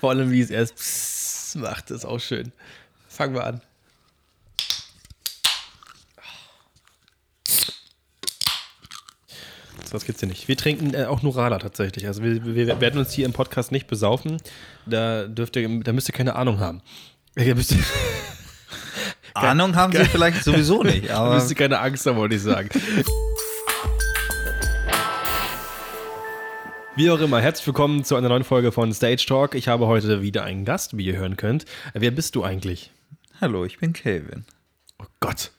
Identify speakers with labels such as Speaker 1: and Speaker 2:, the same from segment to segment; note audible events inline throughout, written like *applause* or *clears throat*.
Speaker 1: Vor allem, wie es erst macht, ist auch schön. Fangen wir an. So, was gibt's hier nicht. Wir trinken äh, auch nur Radler tatsächlich. Also wir, wir werden uns hier im Podcast nicht besaufen. Da dürft ihr, da müsst ihr keine Ahnung haben. *laughs* Ihr müsst,
Speaker 2: Ahnung haben sie vielleicht sowieso nicht, *laughs*
Speaker 1: da
Speaker 2: aber
Speaker 1: müsst ihr keine Angst haben, wollte ich sagen. Wie auch immer, herzlich willkommen zu einer neuen Folge von Stage Talk. Ich habe heute wieder einen Gast, wie ihr hören könnt. Wer bist du eigentlich?
Speaker 2: hallo, ich bin Kelvin.
Speaker 1: Oh Gott.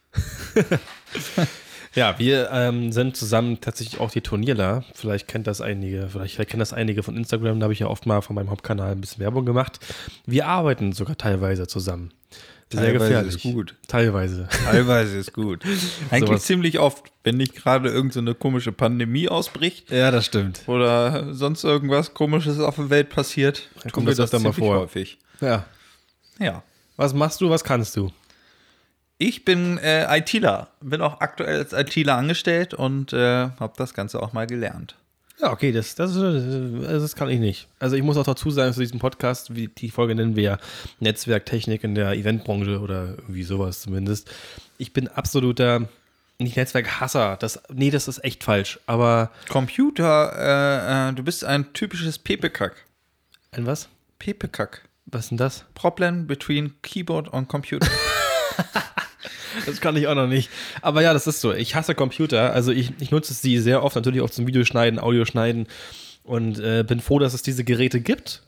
Speaker 1: *laughs* ja, wir ähm, sind zusammen tatsächlich auch die Turnierler. Vielleicht kennt das einige, vielleicht, vielleicht kennen das einige von Instagram. Da habe ich ja oft mal von meinem Hauptkanal ein bisschen Werbung gemacht. Wir arbeiten sogar teilweise zusammen. Sehr
Speaker 2: Teilweise
Speaker 1: gefährlich.
Speaker 2: ist gut.
Speaker 1: Teilweise.
Speaker 2: Teilweise ist gut. *laughs* Eigentlich
Speaker 1: Sowas.
Speaker 2: ziemlich oft, wenn nicht gerade irgendeine so komische Pandemie ausbricht
Speaker 1: Ja, das stimmt.
Speaker 2: oder sonst irgendwas komisches auf der Welt passiert,
Speaker 1: Dann kommt
Speaker 2: wir
Speaker 1: das öfter mal vor.
Speaker 2: häufig.
Speaker 1: Ja.
Speaker 2: Ja.
Speaker 1: Was machst du, was kannst du?
Speaker 2: Ich bin äh, ITler, bin auch aktuell als ITler angestellt und äh, habe das Ganze auch mal gelernt.
Speaker 1: Ja, okay, das, das, das, das kann ich nicht. Also ich muss auch dazu sagen, zu diesem Podcast, wie die Folge nennen wir ja Netzwerktechnik in der Eventbranche oder irgendwie sowas zumindest. Ich bin absoluter, nicht Netzwerkhasser. Das, nee, das ist echt falsch. Aber
Speaker 2: Computer, äh, äh, du bist ein typisches Pepekack.
Speaker 1: ein was?
Speaker 2: Pepekack.
Speaker 1: Was ist denn das?
Speaker 2: Problem between Keyboard und Computer. *laughs*
Speaker 1: Das kann ich auch noch nicht. Aber ja, das ist so. Ich hasse Computer. Also ich, ich nutze sie sehr oft, natürlich auch zum Videoschneiden, Audioschneiden. Und äh, bin froh, dass es diese Geräte gibt,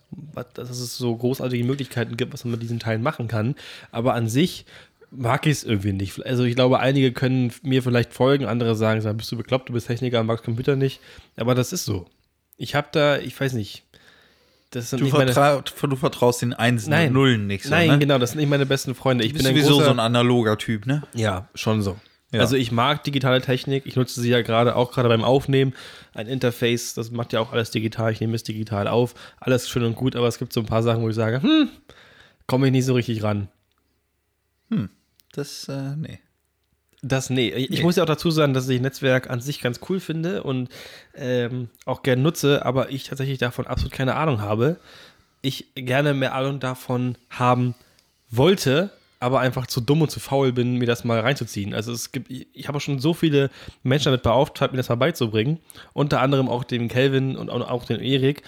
Speaker 1: dass es so großartige Möglichkeiten gibt, was man mit diesen Teilen machen kann. Aber an sich mag ich es irgendwie nicht. Also ich glaube, einige können mir vielleicht folgen, andere sagen, sag, bist du bekloppt, du bist Techniker, magst Computer nicht. Aber das ist so. Ich habe da, ich weiß nicht, das sind
Speaker 2: Du,
Speaker 1: nicht meine...
Speaker 2: du vertraust den Einsen
Speaker 1: Nein.
Speaker 2: und Nullen nicht so,
Speaker 1: Nein,
Speaker 2: ne?
Speaker 1: genau, das sind nicht meine besten Freunde. Ich
Speaker 2: Du bist
Speaker 1: bin
Speaker 2: sowieso
Speaker 1: großer,
Speaker 2: so ein analoger Typ, ne?
Speaker 1: ja, schon so.
Speaker 2: Ja.
Speaker 1: Also ich mag digitale Technik. Ich nutze sie ja gerade auch gerade beim Aufnehmen. Ein Interface, das macht ja auch alles digital. Ich nehme es digital auf. Alles schön und gut, aber es gibt so ein paar Sachen, wo ich sage, hm, komme ich nicht so richtig ran.
Speaker 2: Das, äh, nee.
Speaker 1: Das, nee. Ich
Speaker 2: Nee.
Speaker 1: muss ja auch dazu sagen, dass ich Netzwerk an sich ganz cool finde und ähm, auch gern nutze, aber ich tatsächlich davon absolut keine Ahnung habe. Ich gerne mehr Ahnung davon haben wollte, aber einfach zu dumm und zu faul bin, mir das mal reinzuziehen. Also es gibt, ich habe schon so viele Menschen damit beauftragt, mir das mal beizubringen. Unter anderem auch den Kelvin und auch auch den Erik.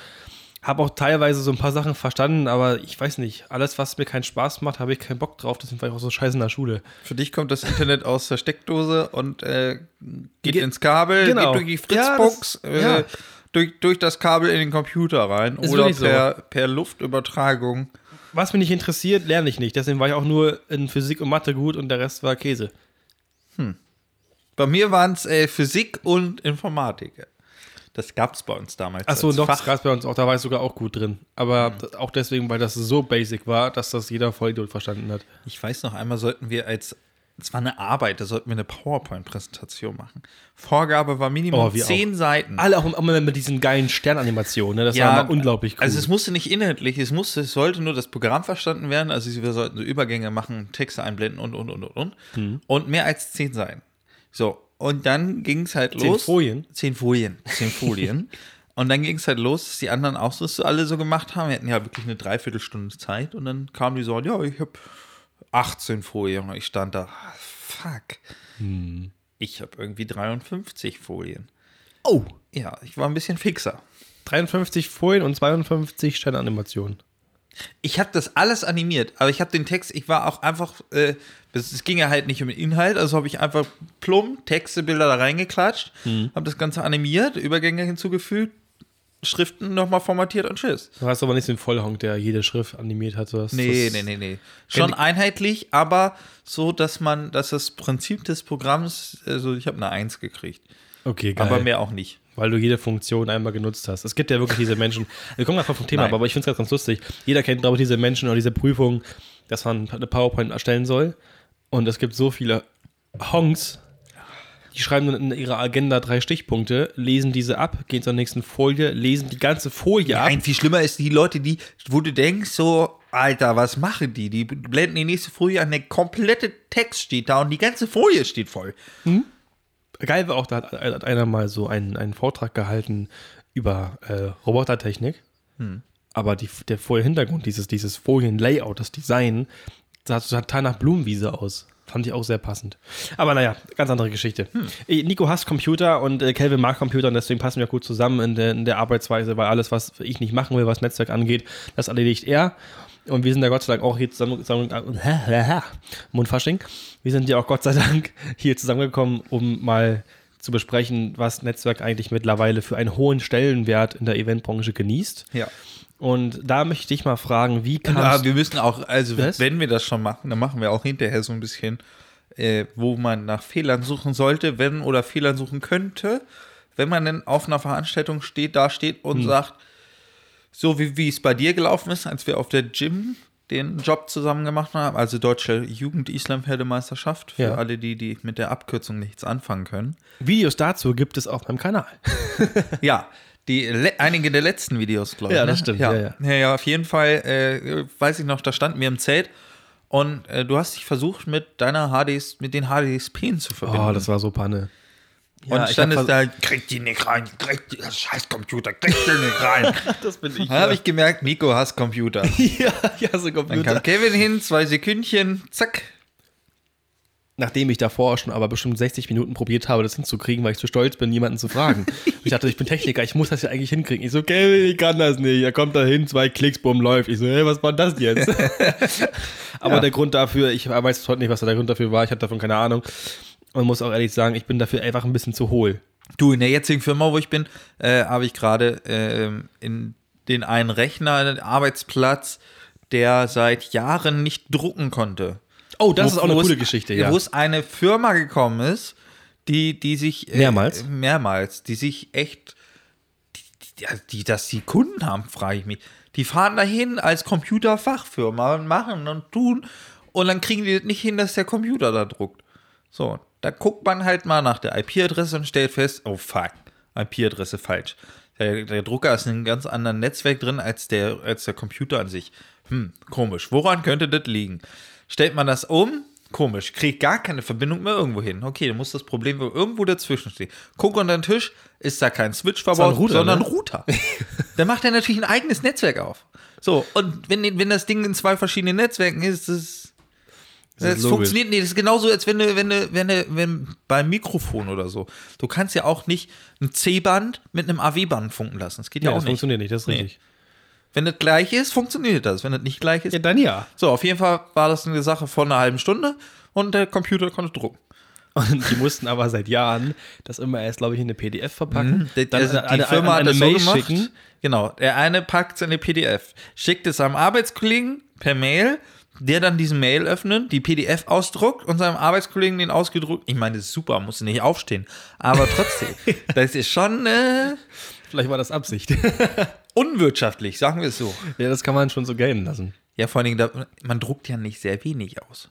Speaker 1: Habe auch teilweise so ein paar Sachen verstanden, aber ich weiß nicht, alles, was mir keinen Spaß macht, habe ich keinen Bock drauf. Deswegen war ich auch so scheiße in der Schule.
Speaker 2: Für dich kommt das Internet aus der Steckdose und äh, geht
Speaker 1: Ge-
Speaker 2: ins Kabel,
Speaker 1: Genau.
Speaker 2: geht durch die
Speaker 1: Ja,
Speaker 2: Fritzbox,
Speaker 1: das-
Speaker 2: äh,
Speaker 1: ja.
Speaker 2: durch, durch das Kabel in den Computer rein
Speaker 1: Ist
Speaker 2: oder
Speaker 1: wirklich so.
Speaker 2: per, per Luftübertragung.
Speaker 1: Was mich nicht interessiert, lerne ich nicht. Deswegen war ich auch nur in Physik und Mathe gut und der Rest war Käse.
Speaker 2: Bei mir waren es äh, Physik und Informatik. Das gab es bei uns damals.
Speaker 1: Achso, doch, das
Speaker 2: Fach.
Speaker 1: gab bei uns auch, da war ich sogar auch gut drin. Aber das- auch deswegen, weil das so basic war, dass das jeder Vollidiot verstanden hat.
Speaker 2: Ich weiß noch, einmal sollten wir als, es war eine Arbeit, da sollten wir eine PowerPoint-Präsentation machen. Vorgabe war Minimum
Speaker 1: Oh,
Speaker 2: zehn Seiten.
Speaker 1: Alle auch immer mit diesen geilen Sternanimationen, ne? Das war immer unglaublich cool.
Speaker 2: Also es musste nicht inhaltlich, es musste, es sollte nur das Programm verstanden werden. Also wir sollten so Übergänge machen, Texte einblenden und und und und und.
Speaker 1: Mhm.
Speaker 2: Und mehr als zehn Seiten. So, und dann ging es halt
Speaker 1: Zehn
Speaker 2: los.
Speaker 1: Folien?
Speaker 2: Zehn Folien. Zehn Folien. *laughs* und dann ging es halt los, dass die anderen auch so, so alle so gemacht haben. Wir hatten ja wirklich eine Dreiviertelstunde Zeit und dann kamen die so, ja, ich habe 18 Folien. Und ich stand da, ah, fuck.
Speaker 1: Hm.
Speaker 2: Ich habe irgendwie 53 Folien.
Speaker 1: oh,
Speaker 2: Ja, ich war ein bisschen fixer.
Speaker 1: 53 Folien und 52 Sternanimationen.
Speaker 2: Ich habe das alles animiert, aber ich habe den Text, ich war auch einfach, äh, es ging ja halt nicht um den Inhalt, also habe ich einfach plump Texte, Bilder da reingeklatscht, habe das Ganze animiert, Übergänge hinzugefügt, Schriften nochmal formatiert und tschüss.
Speaker 1: Du hast aber nicht so einen Vollhonk, der jede Schrift animiert hat. Du hast
Speaker 2: Nee, nee, nee, nee. Schon einheitlich, aber so, dass man, dass das Prinzip des Programms, also ich habe eine Eins gekriegt,
Speaker 1: Okay, geil.
Speaker 2: aber mehr auch nicht.
Speaker 1: Weil du jede Funktion einmal genutzt hast. Es gibt ja wirklich diese Menschen. *laughs* Wir kommen einfach vom Thema ab, aber ich finde es ganz, ganz lustig. Jeder kennt, glaube ich, diese Menschen oder diese Prüfung, dass man eine PowerPoint erstellen soll. Und es gibt so viele Honks, die schreiben dann in ihrer Agenda drei Stichpunkte, lesen diese ab, gehen zur nächsten Folie, lesen die ganze Folie ab.
Speaker 2: Nein, viel schlimmer ist die Leute, die, wo du denkst, so, Alter, was machen die? Die blenden die nächste Folie an, der komplette Text steht da und die ganze Folie steht voll.
Speaker 1: Geil war auch, da hat, hat einer mal so einen, einen Vortrag gehalten über äh, Robotertechnik. aber die, der Folienhintergrund, dieses, dieses Folienlayout, das Design, sah total nach Blumenwiese aus. Fand ich auch sehr passend. Aber naja, ganz andere Geschichte. Hm. Nico hasst Computer und äh, Kelvin mag Computer und deswegen passen wir gut zusammen in der, in der Arbeitsweise, weil alles, was ich nicht machen will, was Netzwerk angeht, das erledigt er. Und wir sind ja Gott sei Dank auch hier zusammen, zusammen Mundfasching. Wir sind ja auch Gott sei Dank hier zusammengekommen, um mal zu besprechen, was Netzwerk eigentlich mittlerweile für einen hohen Stellenwert in der Eventbranche genießt.
Speaker 2: Ja.
Speaker 1: Und da möchte ich dich mal fragen, wie kannst
Speaker 2: Ja, wir müssen auch, also
Speaker 1: Was?
Speaker 2: wenn wir das schon machen, dann machen wir auch hinterher so ein bisschen, äh, wo man nach Fehlern suchen sollte, wenn oder Fehlern suchen könnte, wenn man dann auf einer Veranstaltung steht, da steht und sagt, so wie, wie es bei dir gelaufen ist, als wir auf der Gym den Job zusammen gemacht haben, also Deutsche Jugend-Islam-Pferdemeisterschaft, für
Speaker 1: Ja.
Speaker 2: alle, die, die mit der Abkürzung nichts anfangen können.
Speaker 1: Videos dazu gibt es auf meinem Kanal. *laughs*
Speaker 2: Ja, die einige der letzten Videos, glaube ich.
Speaker 1: Ja,
Speaker 2: ne?
Speaker 1: das stimmt,
Speaker 2: Ja,
Speaker 1: ja,
Speaker 2: ja. ja, auf jeden Fall, äh, weiß ich noch, da standen wir im Zelt und äh, du hast dich versucht, mit deiner HDs, mit den HDSPen zu verbinden.
Speaker 1: Oh, das war so Panne.
Speaker 2: Und
Speaker 1: ich
Speaker 2: standest
Speaker 1: hab
Speaker 2: da, krieg die nicht rein, krieg die, das scheiß Computer, krieg die nicht rein. *laughs*
Speaker 1: Das bin ich.
Speaker 2: Da habe ich gemerkt, Nico hasst Computer. *laughs*
Speaker 1: ja, ja, so
Speaker 2: Dann
Speaker 1: Computer.
Speaker 2: kam Kevin hin, zwei Sekündchen, zack.
Speaker 1: Nachdem ich davor schon aber bestimmt 60 Minuten probiert habe, das hinzukriegen, weil ich zu stolz bin, jemanden zu fragen. *laughs* ich dachte, ich bin Techniker, ich muss das ja eigentlich hinkriegen. Ich so, Kevin, ich kann das nicht. Er kommt da hin, zwei Klicks, bumm, läuft. Ich so, hey, was war das jetzt? aber
Speaker 2: Ja.
Speaker 1: der Grund dafür, ich weiß heute nicht, was der Grund dafür war. Ich hatte davon keine Ahnung. Und muss auch ehrlich sagen, ich bin dafür einfach ein bisschen zu hohl.
Speaker 2: Du, in der jetzigen Firma, wo ich bin, äh, habe ich gerade ähm, in den einen Rechner, einen Arbeitsplatz, der seit Jahren nicht drucken konnte.
Speaker 1: Oh, das
Speaker 2: Wo-
Speaker 1: ist auch eine coole Geschichte, ja.
Speaker 2: Wo es eine Firma gekommen ist, die, die sich. äh,
Speaker 1: Mehrmals?
Speaker 2: mehrmals, die sich echt. Die, die, die, dass die Kunden haben, frage ich mich. Die fahren dahin als Computerfachfirma und machen und tun. Und dann kriegen die nicht hin, dass der Computer da druckt. So, da guckt man halt mal nach der IP-Adresse und stellt fest, oh fuck, IP-Adresse falsch. Der, der Drucker ist in einem ganz anderen Netzwerk drin als der, als der Computer an sich. Hm, komisch. Woran könnte das liegen? Stellt man das um? Komisch. Kriegt gar keine Verbindung mehr irgendwo hin. Okay, dann muss das Problem irgendwo dazwischen stehen. Guck unter den Tisch, ist da kein Switch verbaut,
Speaker 1: Router,
Speaker 2: sondern
Speaker 1: ne?
Speaker 2: ein Router. *laughs* dann macht er natürlich ein eigenes Netzwerk auf. So, und wenn, wenn das Ding in zwei verschiedenen Netzwerken ist, das
Speaker 1: Das
Speaker 2: das funktioniert nicht. Das ist genauso, als wenn du, wenn du, wenn du, wenn beim Mikrofon oder so. Du kannst ja auch nicht ein C-Band mit einem AW-Band funken lassen. Das geht ja,
Speaker 1: Ja,
Speaker 2: auch
Speaker 1: das
Speaker 2: nicht.
Speaker 1: funktioniert nicht, das ist
Speaker 2: Nee.
Speaker 1: richtig.
Speaker 2: Wenn das gleich ist, funktioniert das. Wenn das nicht gleich ist.
Speaker 1: dann ja.
Speaker 2: So, auf jeden Fall war das eine Sache von einer halben Stunde und der Computer konnte drucken.
Speaker 1: Und die mussten aber seit Jahren das immer erst, glaube ich, in eine PDF verpacken.
Speaker 2: Der-
Speaker 1: dann
Speaker 2: also
Speaker 1: eine,
Speaker 2: die Firma
Speaker 1: eine,
Speaker 2: hat das
Speaker 1: Mail
Speaker 2: so gemacht.
Speaker 1: schicken.
Speaker 2: Genau, der eine packt es in eine PDF, schickt es seinem Arbeitskollegen per Mail, der dann diesen Mail öffnet, die PDF ausdruckt und seinem Arbeitskollegen den ausgedruckt. Ich meine, das ist super, muss nicht aufstehen. Aber trotzdem, *laughs* das ist schon äh,
Speaker 1: Vielleicht war das Absicht. *laughs*
Speaker 2: unwirtschaftlich, sagen wir es so.
Speaker 1: ja, das kann man schon so gelten lassen.
Speaker 2: Ja, vor allen Dingen, man druckt ja nicht sehr wenig aus.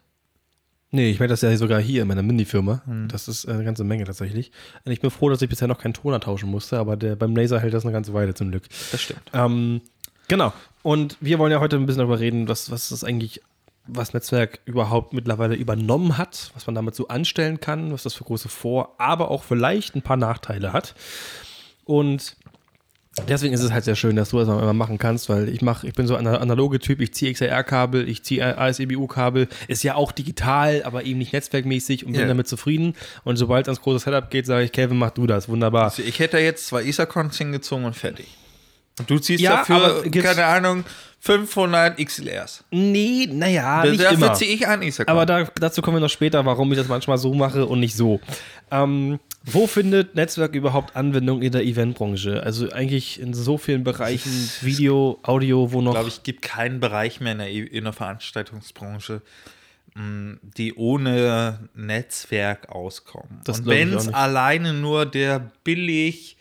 Speaker 1: Nee, ich merke das ja sogar hier in meiner Mini-Firma.
Speaker 2: Hm.
Speaker 1: Das ist eine ganze Menge tatsächlich. Und ich bin froh, dass ich bisher noch keinen Toner tauschen musste, aber der, beim Laser hält das eine ganze Weile zum Glück.
Speaker 2: Das stimmt.
Speaker 1: Ähm, genau. Und wir wollen ja heute ein bisschen darüber reden, was, was das eigentlich, was Netzwerk überhaupt mittlerweile übernommen hat, was man damit so anstellen kann, was das für große Vor-, aber auch vielleicht ein paar Nachteile hat. Und deswegen ist es halt sehr schön, dass du das auch immer machen kannst, weil ich mache, ich bin so ein analoge Typ, ich ziehe XLR-Kabel, ich ziehe ASEBU-Kabel, ist ja auch digital, aber eben nicht netzwerkmäßig und bin
Speaker 2: Ja.
Speaker 1: damit zufrieden. Und sobald es ans große Setup geht, sage ich, Kevin, mach du das, wunderbar.
Speaker 2: Also ich hätte jetzt zwei Ethercons hingezogen und fertig. Und du ziehst
Speaker 1: Ja,
Speaker 2: dafür, keine Ahnung, 500 XLRs.
Speaker 1: Nee, naja, nicht
Speaker 2: dafür
Speaker 1: immer.
Speaker 2: ziehe ich einen Ethercon.
Speaker 1: Aber da, dazu kommen wir noch später, warum ich das manchmal so mache und nicht so. Ähm, wo findet Netzwerk überhaupt Anwendung in der Eventbranche? Also eigentlich in so vielen Bereichen, Video, Audio, wo noch.
Speaker 2: glaube ich, gibt keinen Bereich mehr in der, in der Veranstaltungsbranche, mh, die ohne Netzwerk auskommen.
Speaker 1: Das
Speaker 2: Und
Speaker 1: ich
Speaker 2: wenn es alleine nur der billig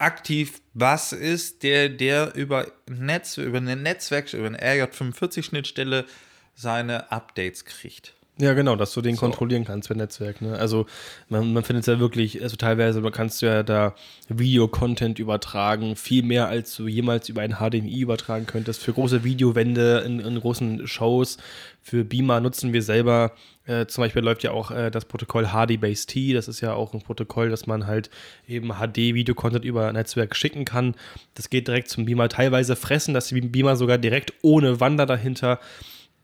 Speaker 2: aktiv was ist, der, der über Netz, über eine Netzwerk, über eine RJ45-Schnittstelle seine Updates kriegt.
Speaker 1: Ja, genau, dass du den so. kontrollieren kannst per Netzwerk. Ne? Also man, man findet es ja wirklich, also teilweise kannst du ja da Video-Content übertragen, viel mehr als du jemals über ein HDMI übertragen könntest. Für große Videowände in, in großen Shows, für Beamer nutzen wir selber. Äh, zum Beispiel läuft ja auch äh, das Protokoll HD-Base-T. Das ist ja auch ein Protokoll, dass man halt eben HD-Video-Content über Netzwerk schicken kann. Das geht direkt zum Beamer. Teilweise fressen das Beamer sogar direkt ohne Wander dahinter.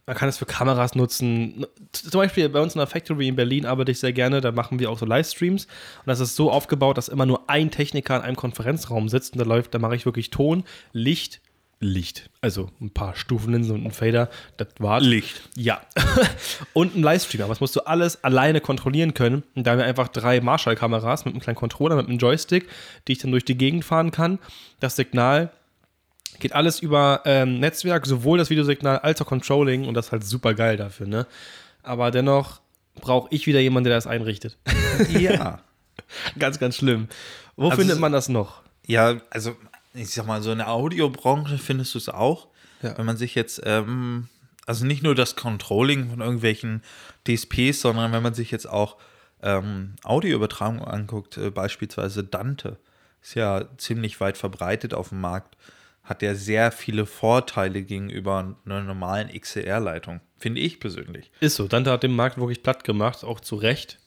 Speaker 1: Man kann es für Kameras nutzen. Zum Beispiel bei uns in der Factory in Berlin arbeite ich sehr gerne. Da machen wir auch so Livestreams. Und das ist so aufgebaut, dass immer nur ein Techniker in einem Konferenzraum sitzt. Und da läuft, da mache ich wirklich Ton, Licht, Licht. Also ein paar Stufenlinsen und ein Fader. Das war
Speaker 2: Licht.
Speaker 1: Ja. *laughs* und ein Livestream. Aber das musst du alles alleine kontrollieren können. Und da haben wir einfach drei Marshall-Kameras mit einem kleinen Controller, mit einem Joystick, die ich dann durch die Gegend fahren kann. Das Signal Geht alles über ähm, Netzwerk, sowohl das Videosignal als auch Controlling und das ist halt super geil dafür, ne? Aber dennoch brauche ich wieder jemanden, der das einrichtet.
Speaker 2: Ja. *laughs*
Speaker 1: ganz, ganz schlimm. Wo also, findet man das noch?
Speaker 2: Ja, also ich sag mal, so in der Audiobranche findest du es auch. Ja. Wenn man sich jetzt, ähm, also nicht nur das Controlling von irgendwelchen DSPs, sondern wenn man sich jetzt auch ähm, Audioübertragung anguckt, äh, beispielsweise Dante, ist ja ziemlich weit verbreitet auf dem Markt hat der sehr viele Vorteile gegenüber einer normalen XLR-Leitung. Finde ich persönlich.
Speaker 1: Ist so. Dante hat den Markt wirklich platt gemacht, auch zu Recht.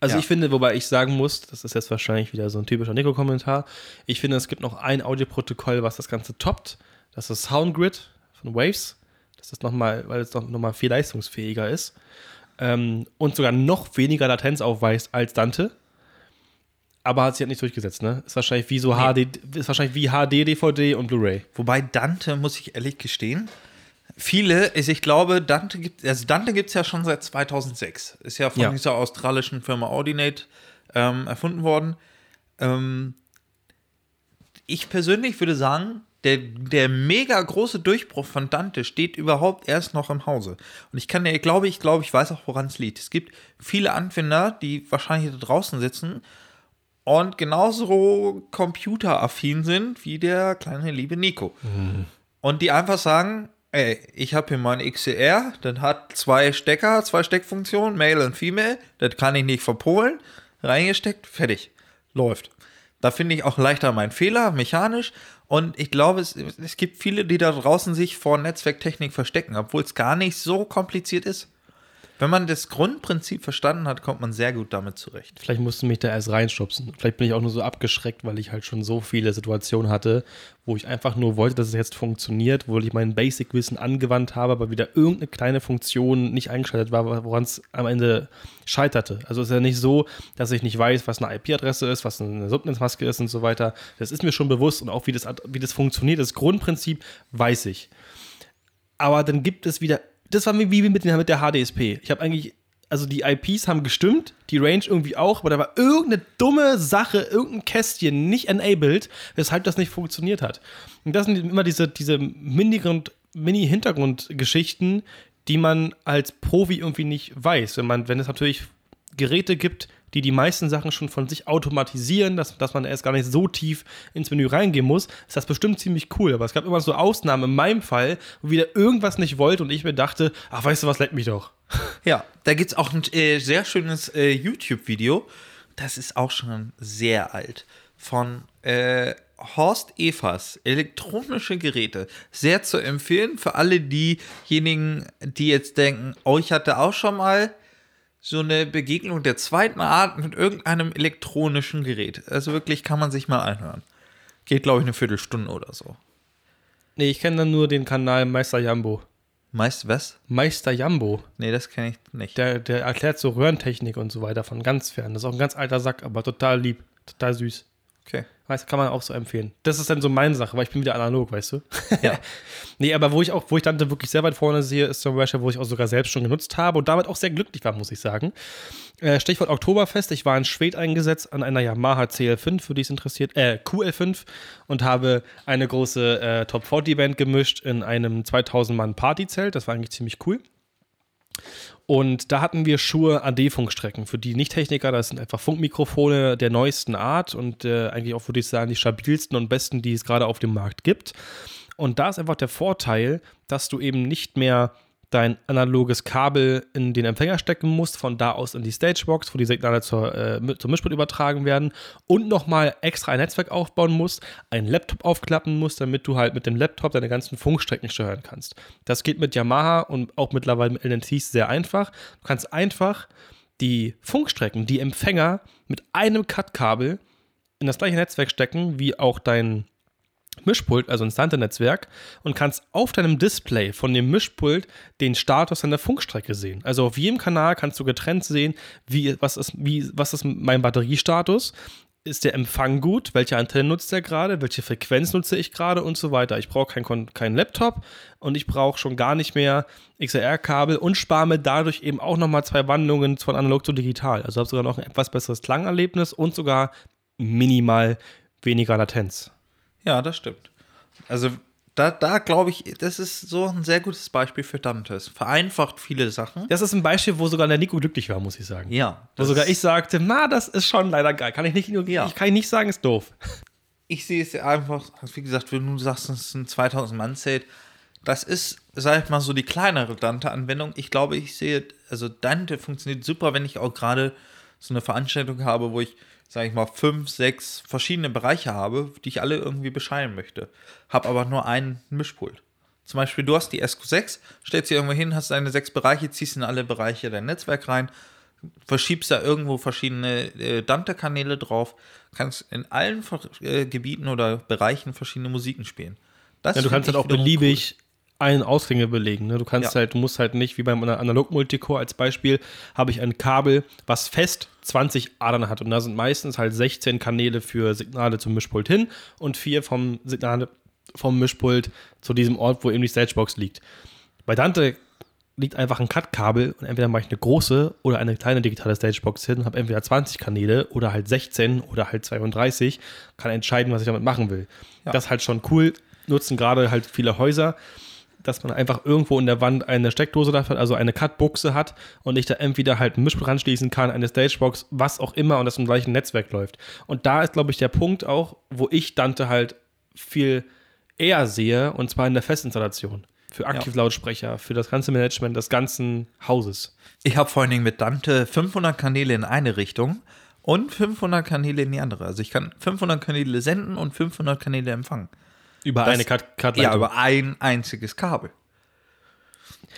Speaker 1: Also ja. ich finde, wobei ich sagen muss, das ist jetzt wahrscheinlich wieder so ein typischer Nico-Kommentar, ich finde, es gibt noch ein Audioprotokoll, was das Ganze toppt. Das ist Soundgrid von Waves. Das ist nochmal, weil es noch, noch mal viel leistungsfähiger ist. Ähm, und sogar noch weniger Latenz aufweist als Dante aber hat sich halt nicht durchgesetzt, ne? Ist wahrscheinlich wie so nee. HD, ist wahrscheinlich wie HD, DVD und Blu-ray.
Speaker 2: Wobei Dante, muss ich ehrlich gestehen, viele, ist, ich glaube, Dante gibt also Dante es ja schon seit 2006. Ist ja von ja. dieser australischen Firma Audinate ähm, erfunden worden. Ähm, ich persönlich würde sagen, der, der mega große Durchbruch von Dante steht überhaupt erst noch im Hause. Und ich kann ja, glaube ich, glaube ich, weiß auch, woran es liegt. Es gibt viele Anwender, die wahrscheinlich da draußen sitzen und genauso computeraffin sind wie der kleine liebe Nico. Mhm. Und die einfach sagen, ey, ich habe hier mein XCR, das hat zwei Stecker, zwei Steckfunktionen, Male und Female, das kann ich nicht verpolen, reingesteckt, fertig, läuft. Da finde ich auch leichter mein Fehler, mechanisch. Und ich glaube, es, es gibt viele, die da draußen sich vor Netzwerktechnik verstecken, obwohl es gar nicht so kompliziert ist. Wenn man das Grundprinzip verstanden hat, kommt man sehr gut damit zurecht.
Speaker 1: Vielleicht musst du mich da erst reinstupsen. Vielleicht bin ich auch nur so abgeschreckt, weil ich halt schon so viele Situationen hatte, wo ich einfach nur wollte, dass es jetzt funktioniert, wo ich mein Basic-Wissen angewandt habe, aber wieder irgendeine kleine Funktion nicht eingeschaltet war, woran es am Ende scheiterte. Also es ist ja nicht so, dass ich nicht weiß, was eine IP-Adresse ist, was eine Subnetzmaske ist und so weiter. Das ist mir schon bewusst und auch wie das, wie das funktioniert. Das Grundprinzip weiß ich. Aber dann gibt es wieder das war wie mit, mit der HDSP. Ich habe eigentlich, also die IPs haben gestimmt, die Range irgendwie auch, aber da war irgendeine dumme Sache, irgendein Kästchen nicht enabled, weshalb das nicht funktioniert hat. Und das sind immer diese, diese Mini-Hintergrundgeschichten, die man als Profi irgendwie nicht weiß. Wenn man, wenn es natürlich Geräte gibt, die die meisten Sachen schon von sich automatisieren, dass, dass man erst gar nicht so tief ins Menü reingehen muss, ist das bestimmt ziemlich cool. Aber es gab immer so Ausnahmen in meinem Fall, wo wieder irgendwas nicht wollte und ich mir dachte, ach, weißt du was, leck mich doch. *laughs*
Speaker 2: Ja, da gibt es auch ein äh, sehr schönes äh, YouTube-Video. Das ist auch schon sehr alt. Von äh, Horst Evers, elektronische Geräte. Sehr zu empfehlen für alle diejenigen, die jetzt denken, oh, ich hatte auch schon mal so eine Begegnung der zweiten Art mit irgendeinem elektronischen Gerät. Also wirklich kann man sich mal anhören. Geht, glaube ich, eine Viertelstunde oder so.
Speaker 1: Nee, ich kenne dann nur den Kanal Meister Jambo.
Speaker 2: Meister was?
Speaker 1: Meister Jambo.
Speaker 2: Nee, das kenne ich nicht.
Speaker 1: Der, der erklärt so Röhrentechnik und so weiter von ganz fern. Das ist auch ein ganz alter Sack, aber total lieb, total süß.
Speaker 2: Okay.
Speaker 1: Weißt kann man auch so empfehlen. Das ist dann so meine Sache, weil ich bin wieder analog, weißt du? Ja. *laughs* nee, aber wo ich auch, wo ich dann wirklich sehr weit vorne sehe, ist zum Beispiel, wo ich auch sogar selbst schon genutzt habe und damit auch sehr glücklich war, muss ich sagen. Äh, Stichwort Oktoberfest. Ich war in Schwed eingesetzt an einer Yamaha CL5, für die es interessiert, äh, QL5 und habe eine große äh, Top 40 Band gemischt in einem 2000 Mann Partyzelt. Das war eigentlich ziemlich cool. Und da hatten wir Schuhe AD-Funkstrecken. Für die Nicht-Techniker, das sind einfach Funkmikrofone der neuesten Art und äh, eigentlich auch, würde ich sagen, die stabilsten und besten, die es gerade auf dem Markt gibt. Und da ist einfach der Vorteil, dass du eben nicht mehr dein analoges Kabel in den Empfänger stecken musst, von da aus in die Stagebox, wo die Signale zur, äh, zum Mischpult übertragen werden und nochmal extra ein Netzwerk aufbauen musst, einen Laptop aufklappen musst, damit du halt mit dem Laptop deine ganzen Funkstrecken steuern kannst. Das geht mit Yamaha und auch mittlerweile mit LNTs sehr einfach. Du kannst einfach die Funkstrecken, die Empfänger mit einem Cut-Kabel in das gleiche Netzwerk stecken, wie auch dein Mischpult, also ein Stante-Netzwerk, und kannst auf deinem Display von dem Mischpult den Status deiner Funkstrecke sehen. Also auf jedem Kanal kannst du getrennt sehen, wie, was, ist, wie, was ist mein Batteriestatus, ist der Empfang gut, welche Antenne nutzt er gerade, welche Frequenz nutze ich gerade und so weiter. Ich brauche keinen kein Laptop und ich brauche schon gar nicht mehr XLR-Kabel und spare mir dadurch eben auch nochmal zwei Wandlungen von analog zu digital. Also habe sogar noch ein etwas besseres Klangerlebnis und sogar minimal weniger Latenz.
Speaker 2: Ja, das stimmt. Also da, da glaube ich, das ist so ein sehr gutes Beispiel für Dantes. Vereinfacht viele Sachen.
Speaker 1: Das ist ein Beispiel, wo sogar der Nico glücklich war, muss ich sagen.
Speaker 2: Ja.
Speaker 1: Wo sogar ich sagte, na, das ist schon leider geil. Kann ich nicht, ja. ich kann nicht sagen, ist doof. *laughs*
Speaker 2: Ich sehe es einfach, wie gesagt, wenn du sagst, es ist ein 2000-Mann-Set, das ist, sag ich mal, so die kleinere Dante-Anwendung. Ich glaube, ich sehe, also Dante funktioniert super, wenn ich auch gerade so eine Veranstaltung habe, wo ich sage ich mal, fünf, sechs verschiedene Bereiche habe, die ich alle irgendwie bescheiden möchte. Habe aber nur einen Mischpult. Zum Beispiel, du hast die SQ6, stellst sie irgendwo hin, hast deine sechs Bereiche, ziehst in alle Bereiche dein Netzwerk rein, verschiebst da irgendwo verschiedene äh, Dante-Kanäle drauf, kannst in allen äh, Gebieten oder Bereichen verschiedene Musiken spielen.
Speaker 1: Das ja, du kannst halt auch beliebig einen Ausgänge belegen. Ne? Du kannst ja. halt, du musst halt nicht, wie beim Analog-Multicore als Beispiel, habe ich ein Kabel, was fest 20 Adern hat. Und da sind meistens halt 16 Kanäle für Signale zum Mischpult hin und vier vom Signale vom Mischpult zu diesem Ort, wo eben die Stagebox liegt. Bei Dante liegt einfach ein Cut-Kabel und entweder mache ich eine große oder eine kleine digitale Stagebox hin, habe entweder 20 Kanäle oder halt 16 oder halt 32, kann entscheiden, was ich damit machen will. Ja. Das ist halt schon cool, nutzen gerade halt viele Häuser dass man einfach irgendwo in der Wand eine Steckdose dafür, also eine Cut-Buchse hat und ich da entweder halt ein Mischpult anschließen kann, eine Stagebox, was auch immer und das im gleichen Netzwerk läuft. Und da ist, glaube ich, der Punkt auch, wo ich Dante halt viel eher sehe und zwar in der Festinstallation. Für Aktivlautsprecher, ja. für das ganze Management des ganzen Hauses.
Speaker 2: Ich habe vor allen Dingen mit Dante 500 Kanäle in eine Richtung und 500 Kanäle in die andere. Also ich kann 500 Kanäle senden und 500 Kanäle empfangen.
Speaker 1: Über das, eine Cut
Speaker 2: Ja, über ein einziges Kabel.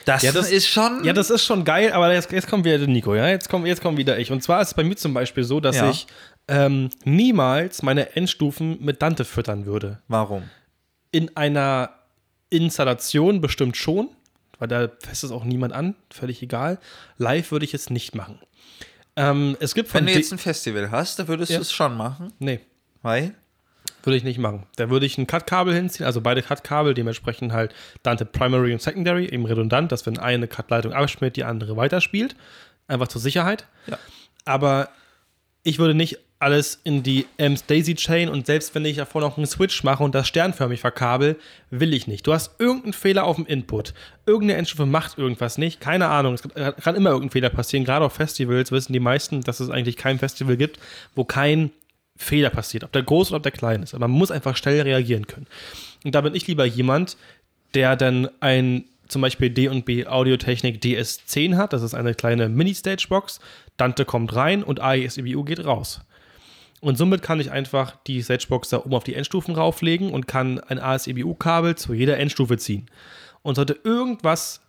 Speaker 1: Das, ja, das, ist schon. Ja, das ist schon geil, aber jetzt, jetzt kommt wieder der Nico, ja. Jetzt kommt, jetzt kommt wieder ich. Und zwar ist es bei mir zum Beispiel so, dass ja. ich ähm, niemals meine Endstufen mit Dante füttern würde.
Speaker 2: Warum?
Speaker 1: In einer Installation bestimmt schon, weil da fässt es auch niemand an, völlig egal. Live würde ich es nicht machen. Ähm, es gibt
Speaker 2: Wenn du jetzt ein Festival hast, da würdest ja. du es schon machen?
Speaker 1: Nee.
Speaker 2: Weil?
Speaker 1: Würde ich nicht machen. Da würde ich ein Cut-Kabel hinziehen, also beide Cut-Kabel, dementsprechend halt Dante Primary und Secondary, eben redundant, dass wenn eine Cut-Leitung abschmiert, die andere weiterspielt. Einfach zur Sicherheit.
Speaker 2: Ja.
Speaker 1: Aber ich würde nicht alles in die Ems Daisy Chain und selbst wenn ich davor noch einen Switch mache und das sternförmig verkabel, will ich nicht. Du hast irgendeinen Fehler auf dem Input. Irgendeine Endstufe macht irgendwas nicht. Keine Ahnung. Es kann immer irgendein Fehler passieren. Gerade auf Festivals wissen die meisten, dass es eigentlich kein Festival gibt, wo kein Fehler passiert, ob der groß oder ob der klein ist. Aber man muss einfach schnell reagieren können. Und da bin ich lieber jemand, der dann ein zum Beispiel D&B Audiotechnik DS10 hat. Das ist eine kleine Mini-Stagebox. Dante kommt rein und AES EBU geht raus. Und somit kann ich einfach die Stagebox da oben auf die Endstufen rauflegen und kann ein ASEBU-Kabel zu jeder Endstufe ziehen. Und sollte irgendwas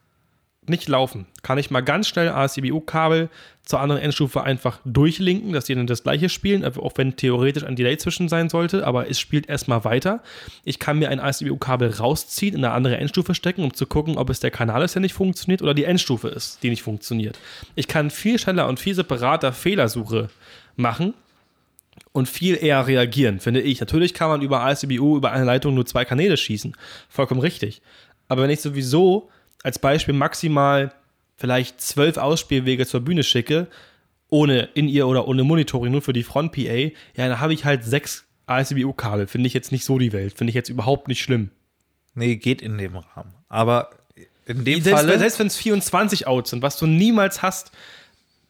Speaker 1: nicht laufen, kann ich mal ganz schnell ASCBU-Kabel zur anderen Endstufe einfach durchlinken, dass die dann das gleiche spielen, auch wenn theoretisch ein Delay zwischen sein sollte, aber es spielt erstmal weiter. Ich kann mir ein ASCBU-Kabel rausziehen, in eine andere Endstufe stecken, um zu gucken, ob es der Kanal ist, der nicht funktioniert oder die Endstufe ist, die nicht funktioniert. Ich kann viel schneller und viel separater Fehlersuche machen, und viel eher reagieren, finde ich. Natürlich kann man über ASCBU, über eine Leitung nur zwei Kanäle schießen. Vollkommen richtig. Aber wenn ich sowieso als Beispiel maximal vielleicht zwölf Ausspielwege zur Bühne schicke, ohne in ihr oder ohne Monitoring, nur für die Front-PA, ja, dann habe ich halt sechs ASBU-Kabel. Finde ich jetzt nicht so die Welt. Finde ich jetzt überhaupt nicht schlimm.
Speaker 2: Nee, geht in dem Rahmen. Aber in dem
Speaker 1: selbst,
Speaker 2: Fall.
Speaker 1: Selbst wenn es 24 Outs sind, was du niemals hast,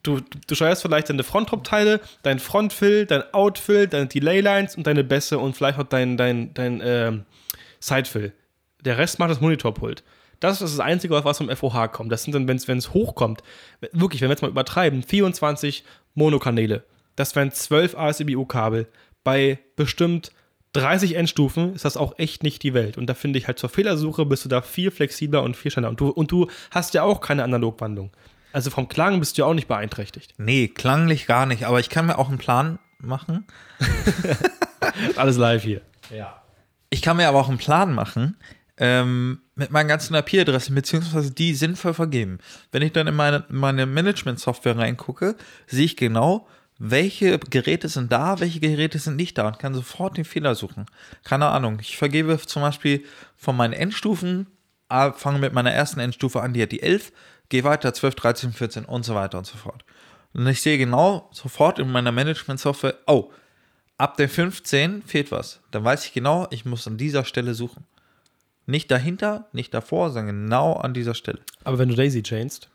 Speaker 1: du, du steuerst vielleicht deine Front-Top-Teile, dein Front-Fill, dein Out-Fill, deine Delay-Lines und deine Bässe und vielleicht auch dein, dein, dein, dein ähm, Side-Fill. Der Rest macht das Monitorpult Das ist das Einzige, was vom FOH kommt. Das sind dann, wenn es hochkommt, wirklich, wenn wir jetzt mal übertreiben, 24 Monokanäle. Das wären 12 ASIBU-Kabel. Bei bestimmt 30 Endstufen ist das auch echt nicht die Welt. Und da finde ich halt zur Fehlersuche bist du da viel flexibler und viel schneller. Und du, und du hast ja auch keine Analogwandlung. Also vom Klang bist du ja auch nicht beeinträchtigt.
Speaker 2: Nee, klanglich gar nicht. Aber ich kann mir auch einen Plan machen. *laughs*
Speaker 1: Alles live hier.
Speaker 2: Ja. Ich kann mir aber auch einen Plan machen ähm, mit meinen ganzen IP-Adressen, beziehungsweise die sinnvoll vergeben. Wenn ich dann in meine, meine Management-Software reingucke, sehe ich genau, welche Geräte sind da, welche Geräte sind nicht da und kann sofort den Fehler suchen. Keine Ahnung. Ich vergebe zum Beispiel von meinen Endstufen, ah, fange mit meiner ersten Endstufe an, die hat die 11, gehe weiter 12, 13, 14 und so weiter und so fort. Und ich sehe genau sofort in meiner Management-Software, oh, ab der 15 fehlt was. Dann weiß ich genau, ich muss an dieser Stelle suchen. Nicht dahinter, nicht davor, sondern genau an dieser Stelle.
Speaker 1: Aber wenn du Daisy chainst,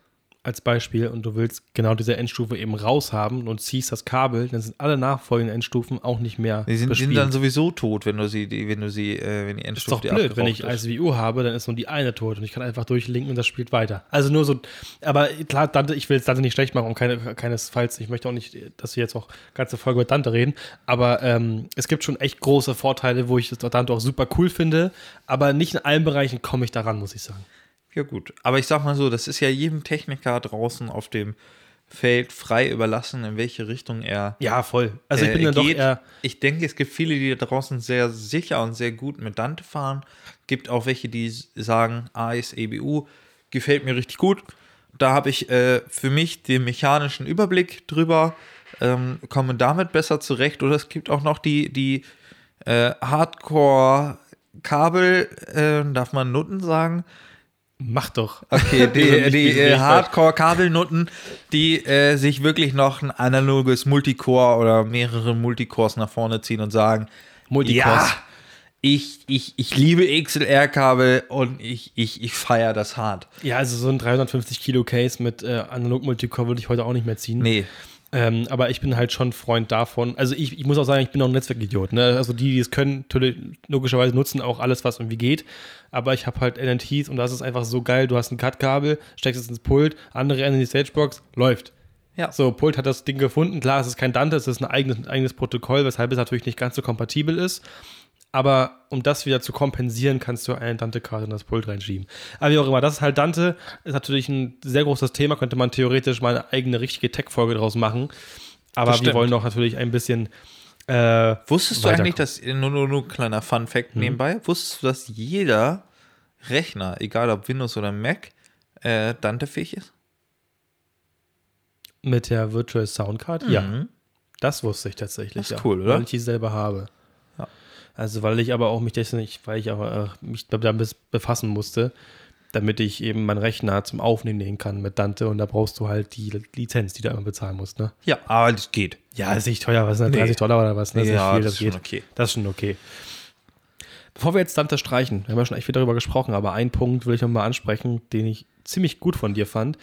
Speaker 1: als Beispiel und du willst genau diese Endstufe eben raushaben und ziehst das Kabel, dann sind alle nachfolgenden Endstufen auch nicht mehr
Speaker 2: Die sind, sind dann sowieso tot, wenn du sie, die, wenn du sie, äh, wenn die Endstufe
Speaker 1: ist doch blöd, wenn ich ICVU habe, dann ist nur die eine tot und ich kann einfach durchlinken und das spielt weiter. Also nur so, aber klar, Dante, ich will jetzt Dante nicht schlecht machen und keine, keinesfalls, ich möchte auch nicht, dass wir jetzt auch ganze Folge mit Dante reden, aber ähm, es gibt schon echt große Vorteile, wo ich das Dante auch super cool finde, aber nicht in allen Bereichen komme ich daran, muss ich sagen.
Speaker 2: Ja, gut. Aber ich sag mal so, das ist ja jedem Techniker draußen auf dem Feld frei überlassen, in welche Richtung er.
Speaker 1: Ja, voll. Also ich bin äh, dann geht. doch eher.
Speaker 2: Ich denke, es gibt viele, die da draußen sehr sicher und sehr gut mit Dante fahren. Gibt auch welche, die sagen, AS EBU gefällt mir richtig gut. Da habe ich äh, für mich den mechanischen Überblick drüber, ähm, komme damit besser zurecht. Oder es gibt auch noch die, die äh, Hardcore-Kabel, äh, darf man Nutten sagen,
Speaker 1: Mach doch.
Speaker 2: Okay, *laughs* die, die äh, Hardcore-Kabelnutten, die äh, sich wirklich noch ein analoges Multicore oder mehrere Multicores nach vorne ziehen und sagen: Multicores. Ja, ich, ich, ich liebe XLR-Kabel und ich, ich, ich feiere das hart.
Speaker 1: Ja, also so ein 350 Kilo Case mit äh, analog Multicore würde ich heute auch nicht mehr ziehen.
Speaker 2: Nee.
Speaker 1: Ähm, aber ich bin halt schon Freund davon. Also ich, ich muss auch sagen, ich bin auch ein Netzwerkidiot. Ne? Also die, die es können, logischerweise nutzen auch alles, was irgendwie geht. Aber ich habe halt NNTs und das ist einfach so geil. Du hast ein Cut-Kabel, steckst es ins Pult, andere in die Stagebox, läuft. Ja. So, Pult hat das Ding gefunden. Klar, es ist kein Dante, es ist ein eigenes, ein eigenes Protokoll, weshalb es natürlich nicht ganz so kompatibel ist. Aber um das wieder zu kompensieren, kannst du eine Dante-Karte in das Pult reinschieben. Aber wie auch immer, das ist halt Dante, ist natürlich ein sehr großes Thema, könnte man theoretisch mal eine eigene richtige Tech-Folge draus machen. Aber wir wollen doch natürlich ein bisschen. Äh,
Speaker 2: Wusstest du eigentlich, dass, nur, nur, nur kleiner Fun-Fact mhm. nebenbei, wusstest du, dass jeder Rechner, egal ob Windows oder Mac, äh, Dante-fähig ist?
Speaker 1: Mit der Virtual Soundcard? Mhm. Ja. Das wusste ich tatsächlich.
Speaker 2: Das ist ja, cool, oder?
Speaker 1: Weil ich die selber habe. Also weil ich aber auch mich dessen nicht, weil ich aber mich damit befassen musste, damit ich eben meinen Rechner zum Aufnehmen nehmen kann mit Dante und da brauchst du halt die Lizenz, die du immer bezahlen musst, ne?
Speaker 2: Ja, aber das geht.
Speaker 1: Ja, das ist nicht teuer, was nee. 30 Dollar oder was? Ne?
Speaker 2: Das ja,
Speaker 1: viel,
Speaker 2: das, das, ist schon okay.
Speaker 1: Das ist schon okay. Bevor wir jetzt Dante streichen, wir haben ja schon echt viel darüber gesprochen, aber einen Punkt will ich nochmal ansprechen, den ich ziemlich gut von dir fand.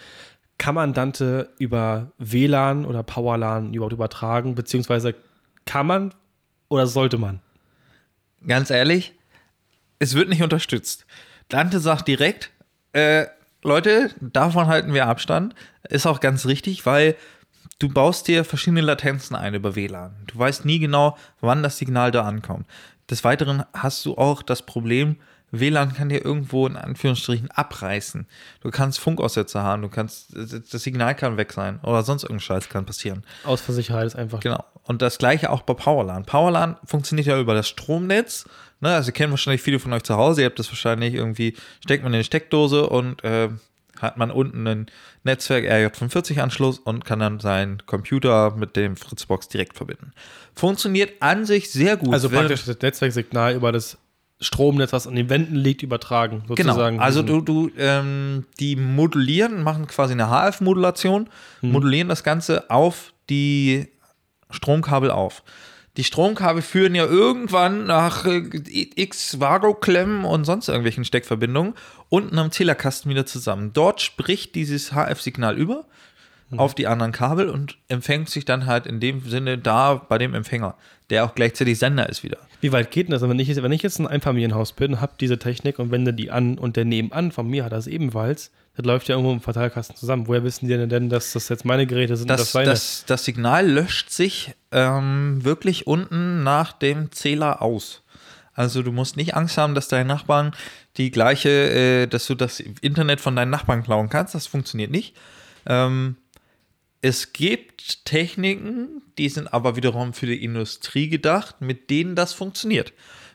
Speaker 1: Kann man Dante über WLAN oder PowerLAN überhaupt übertragen, beziehungsweise kann man oder sollte man?
Speaker 2: Ganz ehrlich, es wird nicht unterstützt. Dante sagt direkt, äh, Leute, davon halten wir Abstand. Ist auch ganz richtig, weil du baust dir verschiedene Latenzen ein über WLAN. Du weißt nie genau, wann das Signal da ankommt. Des Weiteren hast du auch das Problem, WLAN kann dir irgendwo in Anführungsstrichen abreißen. Du kannst Funkaussetzer haben, du kannst, das Signal kann weg sein oder sonst irgendein Scheiß kann passieren.
Speaker 1: Ausfallsicherheit ist einfach.
Speaker 2: Genau. Und das gleiche auch bei PowerLAN. PowerLAN funktioniert ja über das Stromnetz. Ne? Also kennen wahrscheinlich viele von euch zu Hause. Ihr habt das wahrscheinlich irgendwie, steckt man in eine Steckdose und äh, hat man unten ein Netzwerk RJ45-Anschluss und kann dann seinen Computer mit dem Fritzbox direkt verbinden. Funktioniert an sich sehr gut.
Speaker 1: Also praktisch das Netzwerksignal über das Stromnetz, was an den Wänden liegt, übertragen.
Speaker 2: Genau. Sozusagen. Genau. Also du, du ähm, die modulieren, machen quasi eine HF-Modulation, hm. modulieren das Ganze auf die Stromkabel auf. Die Stromkabel führen ja irgendwann nach äh, x Vago-Klemmen und sonst irgendwelchen Steckverbindungen unten am Zählerkasten wieder zusammen. Dort spricht dieses HF-Signal über. Auf die anderen Kabel und empfängt sich dann halt in dem Sinne da bei dem Empfänger, der auch gleichzeitig Sender ist wieder.
Speaker 1: Wie weit geht denn das? Wenn ich, jetzt- wenn ich jetzt ein Einfamilienhaus bin, habe diese Technik und wende die an und der nebenan von mir hat das ebenfalls, das läuft ja irgendwo im Verteilkasten zusammen. Woher wissen die denn, dass das jetzt meine Geräte sind und
Speaker 2: Das,
Speaker 1: das seine?
Speaker 2: das, das Signal löscht sich ähm, wirklich unten nach dem Zähler aus. Also du musst nicht Angst haben, dass deine Nachbarn die gleiche, äh, dass du das Internet von deinen Nachbarn klauen kannst. Das funktioniert nicht. Ähm, es gibt Techniken, die sind aber wiederum für die Industrie gedacht, mit denen das funktioniert.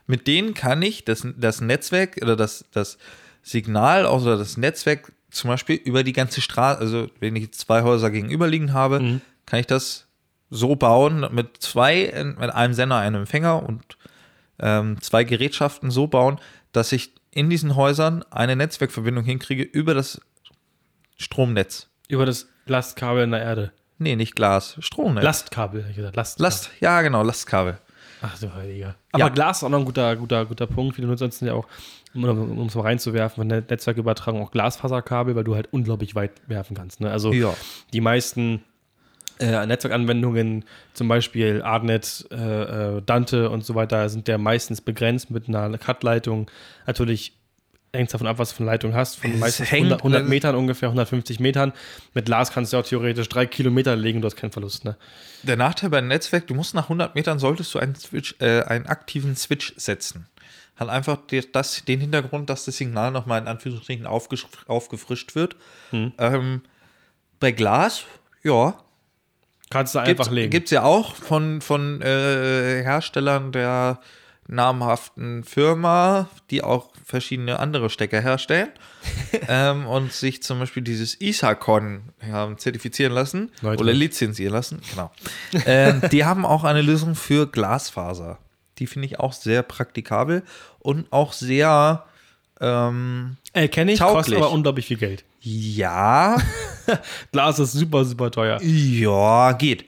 Speaker 2: Mit denen kann ich das, das Netzwerk oder das, das Signal oder das Netzwerk zum Beispiel über die ganze Straße, also wenn ich zwei Häuser gegenüberliegend habe, kann ich das so bauen, mit zwei, mit einem Sender, einem Empfänger und ähm, zwei Gerätschaften so bauen, dass ich in diesen Häusern eine Netzwerkverbindung hinkriege über das Stromnetz.
Speaker 1: Über das Lastkabel in der Erde.
Speaker 2: Nee, nicht Glas, Stromnetz.
Speaker 1: Lastkabel, hätte ich gesagt. Last.
Speaker 2: Last, ja genau, Lastkabel.
Speaker 1: Ach du Heiliger. Aber
Speaker 2: Ja.
Speaker 1: Glas ist auch noch ein guter, guter, guter Punkt. Viele nutzen es ja auch, um es mal reinzuwerfen, von der Netzwerkübertragung auch Glasfaserkabel, weil du halt unglaublich weit werfen kannst. Ne? Also
Speaker 2: Ja.
Speaker 1: die meisten äh, Netzwerkanwendungen, zum Beispiel Artnet, äh, äh, Dante und so weiter, sind ja meistens begrenzt mit einer Cut-Leitung. Natürlich hängt es davon ab, was du für eine Leitung hast. Von
Speaker 2: Es
Speaker 1: meistens
Speaker 2: hängt-
Speaker 1: 100, 100
Speaker 2: also-
Speaker 1: Metern ungefähr, 150 Metern. Mit Glas kannst du auch theoretisch drei Kilometer legen, du hast keinen Verlust. Ne?
Speaker 2: Der Nachteil beim Netzwerk, du musst nach 100 Metern solltest du einen, Switch, äh, einen aktiven Switch setzen. Hat einfach das, den Hintergrund, dass das Signal nochmal in Anführungsstrichen aufgefrischt wird. Ähm, bei Glas, ja,
Speaker 1: Kannst du
Speaker 2: gibt's,
Speaker 1: einfach legen.
Speaker 2: gibt's ja auch von, von äh, Herstellern der namhaften Firma, die auch verschiedene andere Stecker herstellen *laughs* ähm, und sich zum Beispiel dieses Isacon haben zertifizieren lassen
Speaker 1: Leute.
Speaker 2: oder lizenzieren lassen. Genau. ähm, die haben auch eine Lösung für Glasfaser. Die finde ich auch sehr praktikabel und auch sehr ähm,
Speaker 1: Äh, kenne ich,
Speaker 2: Tauglich.
Speaker 1: kostet aber unglaublich viel Geld.
Speaker 2: ja, *laughs*
Speaker 1: Glas ist super, super teuer.
Speaker 2: ja, geht.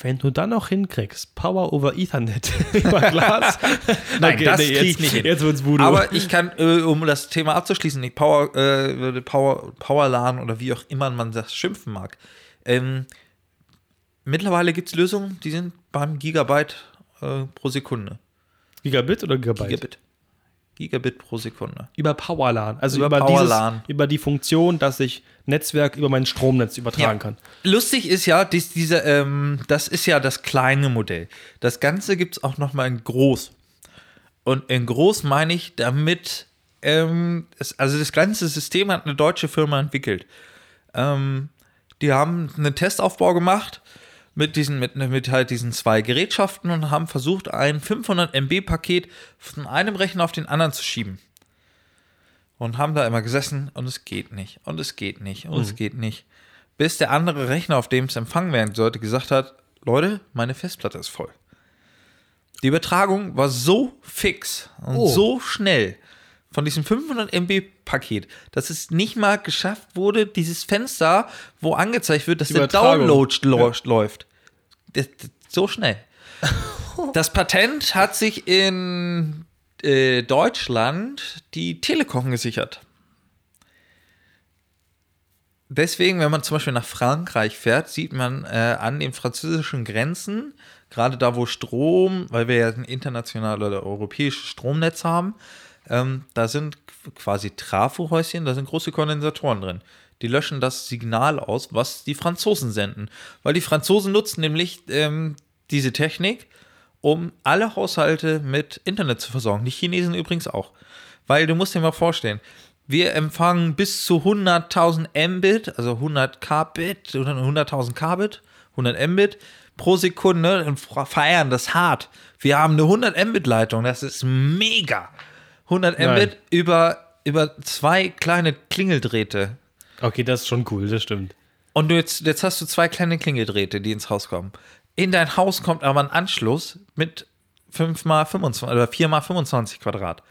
Speaker 1: Wenn du dann noch hinkriegst, Power over Ethernet *laughs* über Glas. *laughs*
Speaker 2: Nein, das krieg
Speaker 1: jetzt,
Speaker 2: ich nicht hin.
Speaker 1: Jetzt wird's Voodoo.
Speaker 2: Aber ich kann, äh, um das Thema abzuschließen, die Power, äh, Power, Powerlan oder wie auch immer man das schimpfen mag. Ähm, mittlerweile gibt es Lösungen, die sind beim Gigabyte äh, pro Sekunde.
Speaker 1: Gigabit oder Gigabyte?
Speaker 2: Gigabit. Gigabit pro Sekunde.
Speaker 1: Über Powerlan. Also
Speaker 2: Über
Speaker 1: über,
Speaker 2: Powerlan.
Speaker 1: dieses, über die Funktion, dass ich Netzwerk über mein Stromnetz übertragen kann.
Speaker 2: Lustig ist ja, dies, diese, ähm, das ist ja das kleine Modell. Das Ganze gibt es auch noch mal in groß. Und in groß meine ich damit, ähm, es, also das ganze System hat eine deutsche Firma entwickelt. Ähm, die haben einen Testaufbau gemacht mit diesen, mit, mit halt diesen zwei Gerätschaften und haben versucht, ein 500 MB Paket von einem Rechner auf den anderen zu schieben. Und haben da immer gesessen und es geht nicht und es geht nicht und es geht nicht. Bis der andere Rechner, auf dem es empfangen werden sollte, gesagt hat, Leute, meine Festplatte ist voll. Die Übertragung war so fix und
Speaker 1: Oh.
Speaker 2: so schnell von diesem 500 MB Paket, dass es nicht mal geschafft wurde, dieses Fenster, wo angezeigt wird, dass der. Download läuft, läuft. Das, das, so schnell. *laughs* Das Patent hat sich in äh, Deutschland die Telekom gesichert. Deswegen, wenn man zum Beispiel nach Frankreich fährt, sieht man äh, an den französischen Grenzen, gerade da, wo Strom, weil wir ja ein internationales oder europäisches Stromnetz haben, ähm, da sind quasi Trafohäuschen, da sind große Kondensatoren drin. Die löschen das Signal aus, was die Franzosen senden. Weil die Franzosen nutzen nämlich ähm, diese Technik, um alle Haushalte mit Internet zu versorgen. Die Chinesen übrigens auch. Weil du musst dir mal vorstellen, wir empfangen bis zu 100.000 Mbit, also 100 Kbit oder 100.000 Kbit, 100 Mbit pro Sekunde und feiern das hart. Wir haben eine 100 Mbit Leitung, das ist mega. 100
Speaker 1: Nein.
Speaker 2: Mbit über, über zwei kleine Klingeldrähte.
Speaker 1: Okay, das ist schon cool, das stimmt.
Speaker 2: Und du jetzt, jetzt hast du zwei kleine Klingeldrähte, die ins Haus kommen. In dein Haus kommt aber ein Anschluss mit 5 mal 25 oder 4 mal 25 Quadrat.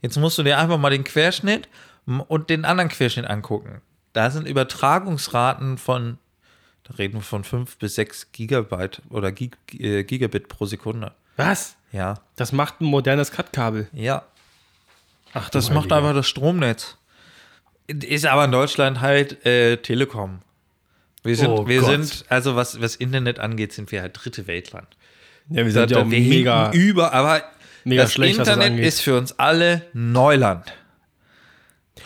Speaker 2: Jetzt musst du dir einfach mal den Querschnitt und den anderen Querschnitt angucken. Da sind Übertragungsraten von, da reden wir von 5 bis 6 Gigabyte oder Gig, äh, Gigabit pro Sekunde.
Speaker 1: Was?
Speaker 2: Ja,
Speaker 1: Das macht ein modernes Cut-Kabel.
Speaker 2: ja.
Speaker 1: Ach,
Speaker 2: Das macht einfach das Stromnetz. Ist aber in Deutschland halt äh, Telekom. Wir sind,
Speaker 1: Oh
Speaker 2: wir
Speaker 1: Gott.
Speaker 2: sind, also was, was Internet angeht, sind wir halt dritte Weltland.
Speaker 1: Ja, wir sind ja auch mega.
Speaker 2: über, aber
Speaker 1: mega
Speaker 2: das
Speaker 1: schlecht,
Speaker 2: Internet ist für uns alle Neuland.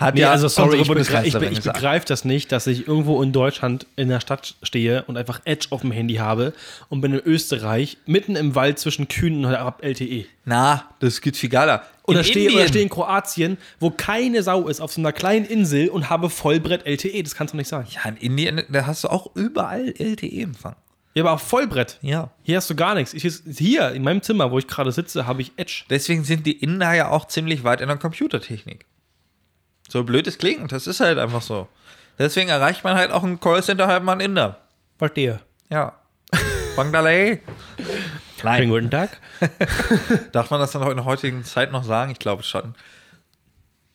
Speaker 2: Hat
Speaker 1: Nee, also sorry, ich, begreif, ich, ich begreife das nicht, dass ich irgendwo in Deutschland in der Stadt stehe und einfach Edge auf dem Handy habe und bin in Österreich mitten im Wald zwischen Kühen und LTE.
Speaker 2: Na, das geht viel geiler.
Speaker 1: Oder
Speaker 2: In
Speaker 1: stehe, oder stehe in Kroatien, wo keine Sau ist, auf so einer kleinen Insel und habe Vollbrett LTE. Das kannst du nicht sein.
Speaker 2: Ja, in Indien, da hast du auch überall LTE-Empfang.
Speaker 1: Ja, aber auch Vollbrett.
Speaker 2: Ja.
Speaker 1: Hier hast du gar nichts. Ich, hier in meinem Zimmer, wo ich gerade sitze, habe ich Edge.
Speaker 2: Deswegen sind die Inder ja auch ziemlich weit in der Computertechnik. So blöd es klingt, das ist halt einfach so. Deswegen erreicht man halt auch ein Callcenter halt mal einen Inder.
Speaker 1: Verstehe.
Speaker 2: Ja. Banglalay.
Speaker 1: Schönen
Speaker 2: Nein.
Speaker 1: guten Tag. *laughs*
Speaker 2: Darf man das dann auch in der heutigen Zeit noch sagen? Ich glaube schon.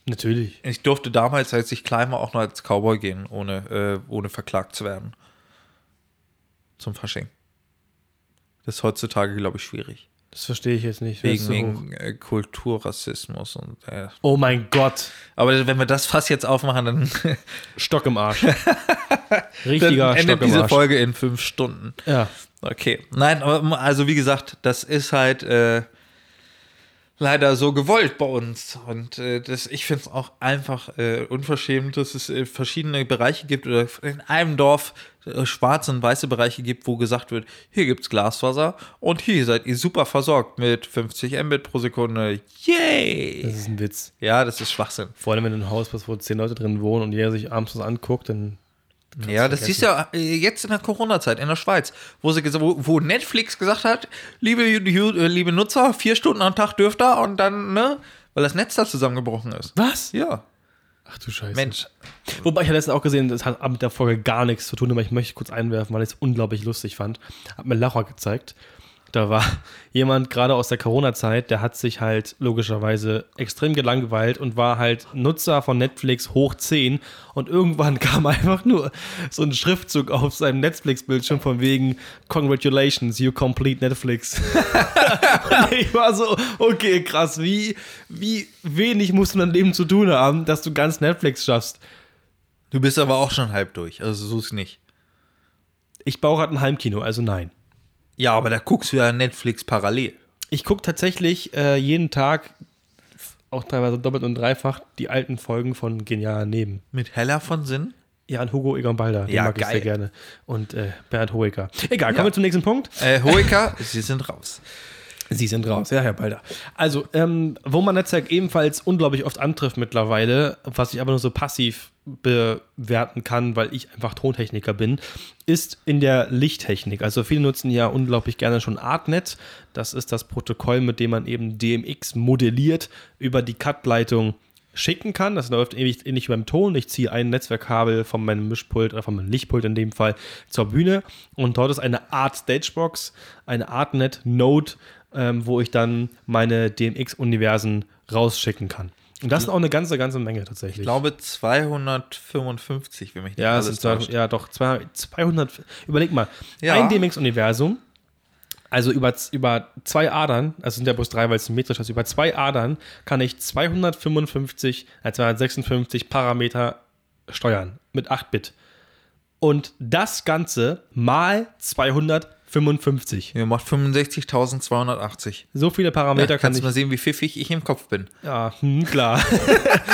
Speaker 1: Natürlich.
Speaker 2: Ich durfte damals, als ich klein war, auch noch als Cowboy gehen, ohne, äh, ohne verklagt zu werden. Zum Fasching. Das ist heutzutage, glaube ich, schwierig.
Speaker 1: Das verstehe ich jetzt nicht.
Speaker 2: Wegen, wegen äh, Kulturrassismus und äh,
Speaker 1: Oh mein Gott.
Speaker 2: Aber wenn wir das Fass jetzt aufmachen, dann, *laughs*
Speaker 1: Stock im Arsch. *laughs*
Speaker 2: dann
Speaker 1: Richtiger Stock
Speaker 2: endet
Speaker 1: im
Speaker 2: diese
Speaker 1: Arsch.
Speaker 2: Folge in fünf Stunden.
Speaker 1: Ja.
Speaker 2: Okay. Nein, aber also wie gesagt, das ist halt äh, leider so gewollt bei uns. Und äh, das, ich finde es auch einfach äh, unverschämt, dass es äh, verschiedene Bereiche gibt oder in einem Dorf äh, schwarze und weiße Bereiche gibt, wo gesagt wird, hier gibt es Glasfaser und hier seid ihr super versorgt mit 50 Mbit pro Sekunde. Yay!
Speaker 1: Das ist ein Witz.
Speaker 2: Ja, das ist Schwachsinn.
Speaker 1: Vor allem, wenn du in einem Haus bist, wo zehn Leute drin wohnen und jeder sich abends was anguckt, dann.
Speaker 2: Ja, das siehst du ja äh, jetzt in der Corona-Zeit in der Schweiz, wo, sie, wo, wo Netflix gesagt hat, liebe, äh, liebe Nutzer, vier Stunden am Tag dürft ihr und dann, ne, weil das Netz da zusammengebrochen ist.
Speaker 1: Was?
Speaker 2: Ja,
Speaker 1: Ach du Scheiße.
Speaker 2: Mensch.
Speaker 1: Wobei ich ja letztens auch gesehen, das hat mit der Folge gar nichts zu tun, aber ich möchte kurz einwerfen, weil ich es unglaublich lustig fand. Hat mir Lacher gezeigt. Da war *laughs* jemand gerade aus der Corona-Zeit, der hat sich halt logischerweise extrem gelangweilt und war halt Nutzer von Netflix hoch 10 und irgendwann *laughs* kam einfach nur so ein Schriftzug auf seinem Netflix-Bildschirm von wegen Congratulations, you complete Netflix. *laughs* ich war so, okay, krass, wie, wie wenig musst du in deinem Leben zu tun haben, dass du ganz Netflix schaffst.
Speaker 2: Du bist aber auch schon halb durch, also so ist nicht.
Speaker 1: Ich baue gerade ein Heimkino, also nein.
Speaker 2: Ja, aber da guckst du ja Netflix parallel.
Speaker 1: Ich gucke tatsächlich äh, jeden Tag, auch teilweise doppelt und dreifach, die alten Folgen von Genial Neben.
Speaker 2: Mit Heller von Sinn?
Speaker 1: Ja, an Hugo Egon Balder, den
Speaker 2: Ja,
Speaker 1: mag ich
Speaker 2: geil.
Speaker 1: sehr gerne. Und äh, Bernd Hoeker. Egal, kommen
Speaker 2: Ja.
Speaker 1: wir zum nächsten Punkt.
Speaker 2: Äh, Hoeker, *laughs* sie sind raus.
Speaker 1: Sie sind raus, ja, Herr Balder. Also, ähm, wo man Netzwerk ebenfalls unglaublich oft antrifft mittlerweile, was ich aber nur so passiv bewerten kann, weil ich einfach Tontechniker bin, ist in der Lichttechnik. Also viele nutzen ja unglaublich gerne schon Artnet. Das ist das Protokoll, mit dem man eben DMX modelliert über die Cut-Leitung schicken kann. Das läuft ähnlich, ähnlich wie beim Ton. Ich ziehe ein Netzwerkkabel von meinem Mischpult oder von meinem Lichtpult in dem Fall zur Bühne und dort ist eine Art Stagebox, eine Artnet Node, ähm, wo ich dann meine DMX-Universen rausschicken kann. Und das ist auch eine ganze, ganze Menge tatsächlich.
Speaker 2: Ich glaube 255, wenn mich nicht
Speaker 1: ja, es
Speaker 2: alles täuscht.
Speaker 1: ja, doch 200, 200 überleg mal,
Speaker 2: Ja.
Speaker 1: ein DMX-Universum, also über, über zwei Adern, also sind ja bloß drei, weil es symmetrisch ist, über zwei Adern kann ich 255, äh, 256 Parameter steuern mit 8 Bit. Und das Ganze mal 255.
Speaker 2: Ihr macht 65.280.
Speaker 1: So viele Parameter
Speaker 2: Ja,
Speaker 1: kann
Speaker 2: kannst
Speaker 1: ich.
Speaker 2: du mal sehen, wie pfiffig ich im Kopf bin.
Speaker 1: Ja, hm, klar.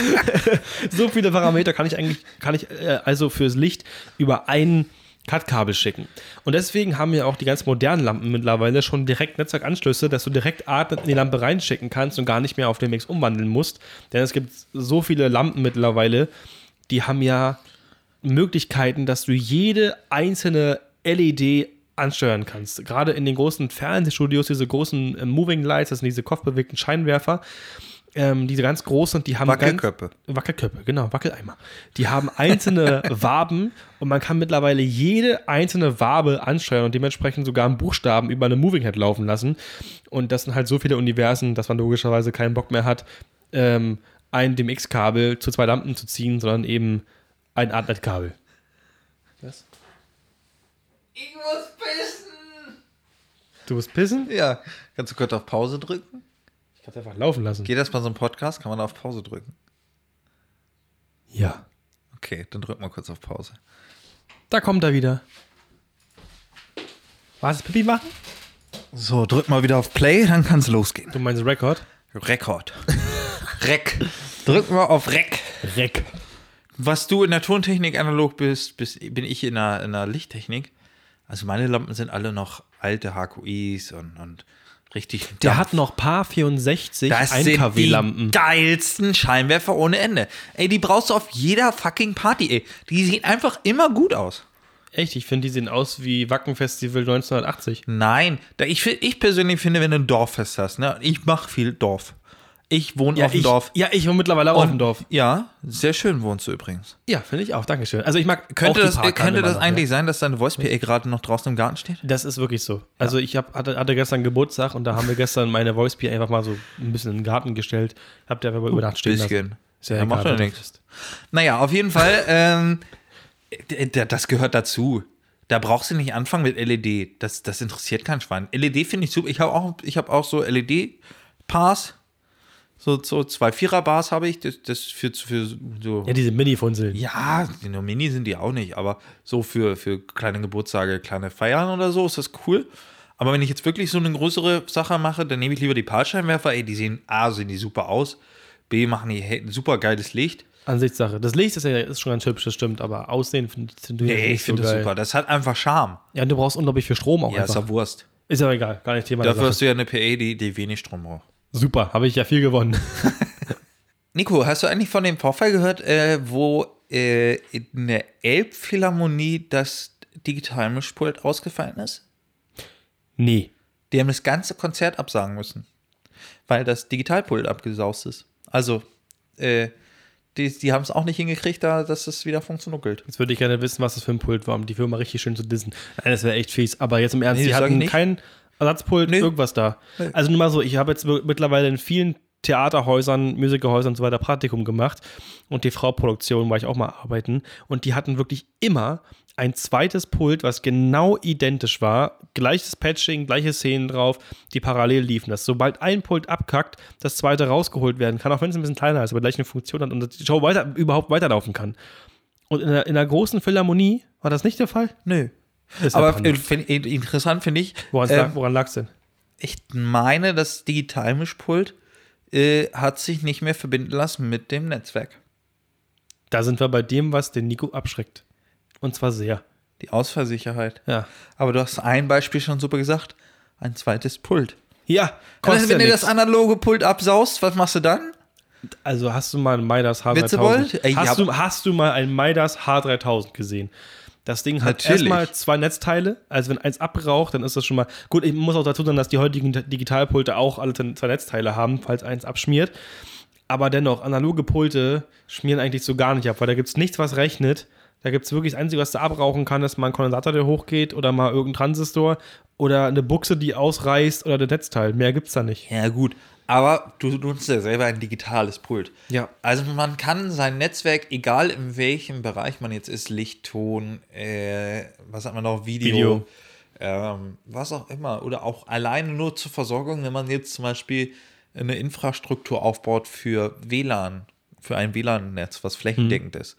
Speaker 1: *laughs* so viele Parameter kann ich eigentlich, kann ich äh, also fürs Licht über ein Cut-Kabel schicken. Und deswegen haben ja auch die ganz modernen Lampen mittlerweile schon direkt Netzwerkanschlüsse, dass du direkt Art in die Lampe reinschicken kannst und gar nicht mehr auf den Mix umwandeln musst. Denn es gibt so viele Lampen mittlerweile, die haben ja Möglichkeiten, dass du jede einzelne LED ansteuern kannst. Gerade in den großen Fernsehstudios, diese großen äh, Moving Lights, das sind diese kopfbewegten Scheinwerfer, ähm, diese ganz großen, die haben
Speaker 2: Wackelköpfe.
Speaker 1: Ganz, Wackelköpfe, genau, Wackeleimer. Die haben einzelne *laughs* Waben und man kann mittlerweile jede einzelne Wabe ansteuern und dementsprechend sogar einen Buchstaben über eine Moving Head laufen lassen. Und das sind halt so viele Universen, dass man logischerweise keinen Bock mehr hat, ähm, ein DMX-Kabel zu zwei Lampen zu ziehen, sondern eben ein Artnet-Kabel. Was?
Speaker 2: Ich muss pissen.
Speaker 1: Du musst pissen?
Speaker 2: Ja. Kannst du kurz auf Pause drücken?
Speaker 1: Ich kann es einfach laufen lassen.
Speaker 2: Geht das bei so einem Podcast? Kann man da auf Pause drücken?
Speaker 1: Ja.
Speaker 2: Okay, dann drück mal kurz auf Pause.
Speaker 1: Da kommt er wieder. Was, Pipi machen?
Speaker 2: So, drück mal wieder auf Play, dann kann es losgehen.
Speaker 1: Du meinst Rekord?
Speaker 2: Rekord. Rec. Drück mal auf Rec.
Speaker 1: Rek.
Speaker 2: Was du in der Tontechnik analog bist, bist bin ich in der, in der Lichttechnik. Also meine Lampen sind alle noch alte HQIs und, und richtig.
Speaker 1: Der
Speaker 2: Dampf.
Speaker 1: hat noch Paar 64
Speaker 2: das
Speaker 1: 1
Speaker 2: sind
Speaker 1: kW
Speaker 2: die
Speaker 1: Lampen.
Speaker 2: geilsten Scheinwerfer ohne Ende. Ey, die brauchst du auf jeder fucking Party, ey. Die sehen einfach immer gut aus.
Speaker 1: Echt, ich finde, die sehen aus wie Wacken Festival 1980.
Speaker 2: Nein, da ich, ich persönlich finde, wenn du ein Dorffest hast, ne, ich mache viel Dorf. Ich wohne auf dem
Speaker 1: ich,
Speaker 2: Dorf.
Speaker 1: Ja, ich wohne mittlerweile auch auf dem Dorf.
Speaker 2: Ja, sehr schön wohnst du übrigens.
Speaker 1: Ja, finde ich auch. Dankeschön. Also ich mag
Speaker 2: Könnte das,
Speaker 1: Parkhalle
Speaker 2: könnte das eigentlich
Speaker 1: ja.
Speaker 2: sein, dass deine Voice PA gerade noch draußen im Garten steht?
Speaker 1: Das ist wirklich so. Also ich hab, hatte, hatte gestern Geburtstag und da haben wir gestern meine Voice P einfach mal so ein bisschen in den Garten gestellt. Habt ihr aber über Nacht stehen lassen.
Speaker 2: Bisschen.
Speaker 1: Ist ja,
Speaker 2: Ja, macht ja nichts. Naja, auf jeden Fall, ähm, das gehört dazu. Da brauchst du nicht anfangen mit LED. Das, das interessiert kein Schwein. LED finde ich super. Ich habe auch, ich hab auch so LED-Bars. So, so zwei Vierer-Bars habe ich. Das, das für, für so.
Speaker 1: Ja, diese Mini-Funzeln.
Speaker 2: Ja, nur Mini sind die auch nicht, aber so für, für kleine Geburtstage, kleine Feiern oder so ist das cool. Aber wenn ich jetzt wirklich so eine größere Sache mache, dann nehme ich lieber die Parkscheinwerfer. Ey, die sehen A, sehen die super aus. B, machen die ein super geiles Licht.
Speaker 1: Ansichtssache. Das Licht ist ja ist schon ganz hübsch, das stimmt, aber Aussehen finde ich find
Speaker 2: Nee, ich finde das super. Das hat einfach Charme.
Speaker 1: Ja, und du brauchst unglaublich viel Strom auch
Speaker 2: Ja, ist
Speaker 1: einfach.
Speaker 2: ja Wurst.
Speaker 1: Ist aber egal, gar nicht Thema.
Speaker 2: Dafür hast du ja eine PA, die, die wenig Strom braucht.
Speaker 1: Super, habe ich ja viel gewonnen. *laughs*
Speaker 2: Nico, hast du eigentlich von dem Vorfall gehört, äh, wo äh, in der Elbphilharmonie das Digitalmischpult ausgefallen ist?
Speaker 1: nee.
Speaker 2: Die haben das ganze Konzert absagen müssen, weil das Digitalpult abgesaust ist. Also, äh, die, die haben es auch nicht hingekriegt, da, dass es wieder funktioniert.
Speaker 1: Jetzt würde ich gerne wissen, was das für ein Pult war, um die Firma richtig schön zu dissen. Nein, das wäre echt fies. Aber jetzt im Ernst,
Speaker 2: Nee,
Speaker 1: die hatten
Speaker 2: nicht.
Speaker 1: Ersatzpult,
Speaker 2: Nee.
Speaker 1: irgendwas da. Also nur mal so, ich habe jetzt mi- mittlerweile in vielen Theaterhäusern, Musicalhäusern und so weiter Praktikum gemacht und TV-Produktion war ich auch mal arbeiten und die hatten wirklich immer ein zweites Pult, was genau identisch war, gleiches Patching, gleiche Szenen drauf, die parallel liefen. Dass sobald ein Pult abkackt, das zweite rausgeholt werden kann, auch wenn es ein bisschen kleiner ist, aber gleich eine Funktion hat und die Show weiter, überhaupt weiterlaufen kann. Und in der, in der großen Philharmonie war das nicht der Fall?
Speaker 2: Nö.
Speaker 1: Ist ja
Speaker 2: Aber äh, find, interessant finde ich,
Speaker 1: Woran
Speaker 2: ähm,
Speaker 1: lag, lag's denn?
Speaker 2: ich meine, das Digitalmischpult äh, hat sich nicht mehr verbinden lassen mit dem Netzwerk.
Speaker 1: Da sind wir bei dem, was den Nico abschreckt. Und zwar sehr.
Speaker 2: Die Ausfallsicherheit.
Speaker 1: Ja.
Speaker 2: Aber du hast ein Beispiel schon super gesagt. Ein zweites Pult.
Speaker 1: Ja,
Speaker 2: Also, wenn
Speaker 1: ja
Speaker 2: du
Speaker 1: nix.
Speaker 2: das analoge Pult absaust, was machst du dann?
Speaker 1: Also hast du mal ein Midas H3000?
Speaker 2: Witzebold? Ey, ja,
Speaker 1: hast, du, hast du mal ein Midas H3000 gesehen? Das Ding hat
Speaker 2: Natürlich.
Speaker 1: erstmal zwei Netzteile. Also wenn eins abraucht, dann ist das schon mal. Gut, ich muss auch dazu sagen, dass die heutigen Digitalpulte auch alle zwei Netzteile haben, falls eins abschmiert. Aber dennoch, analoge Pulte schmieren eigentlich so gar nicht ab, weil da gibt es nichts, was rechnet. Da gibt es wirklich das Einzige, was du abrauchen kann, ist mal ein Kondensator, der hochgeht oder mal irgendein Transistor oder eine Buchse, die ausreißt oder der Netzteil. Mehr gibt es da nicht.
Speaker 2: Ja, gut. Aber du nutzt ja selber ein digitales Pult.
Speaker 1: Ja.
Speaker 2: Also man kann sein Netzwerk, egal in welchem Bereich man jetzt ist, Licht, Ton, äh, was hat man noch, Video,
Speaker 1: Video.
Speaker 2: Ähm, was auch immer. Oder auch alleine nur zur Versorgung, wenn man jetzt zum Beispiel eine Infrastruktur aufbaut für WLAN, für ein WLAN-Netz, was flächendeckend ist.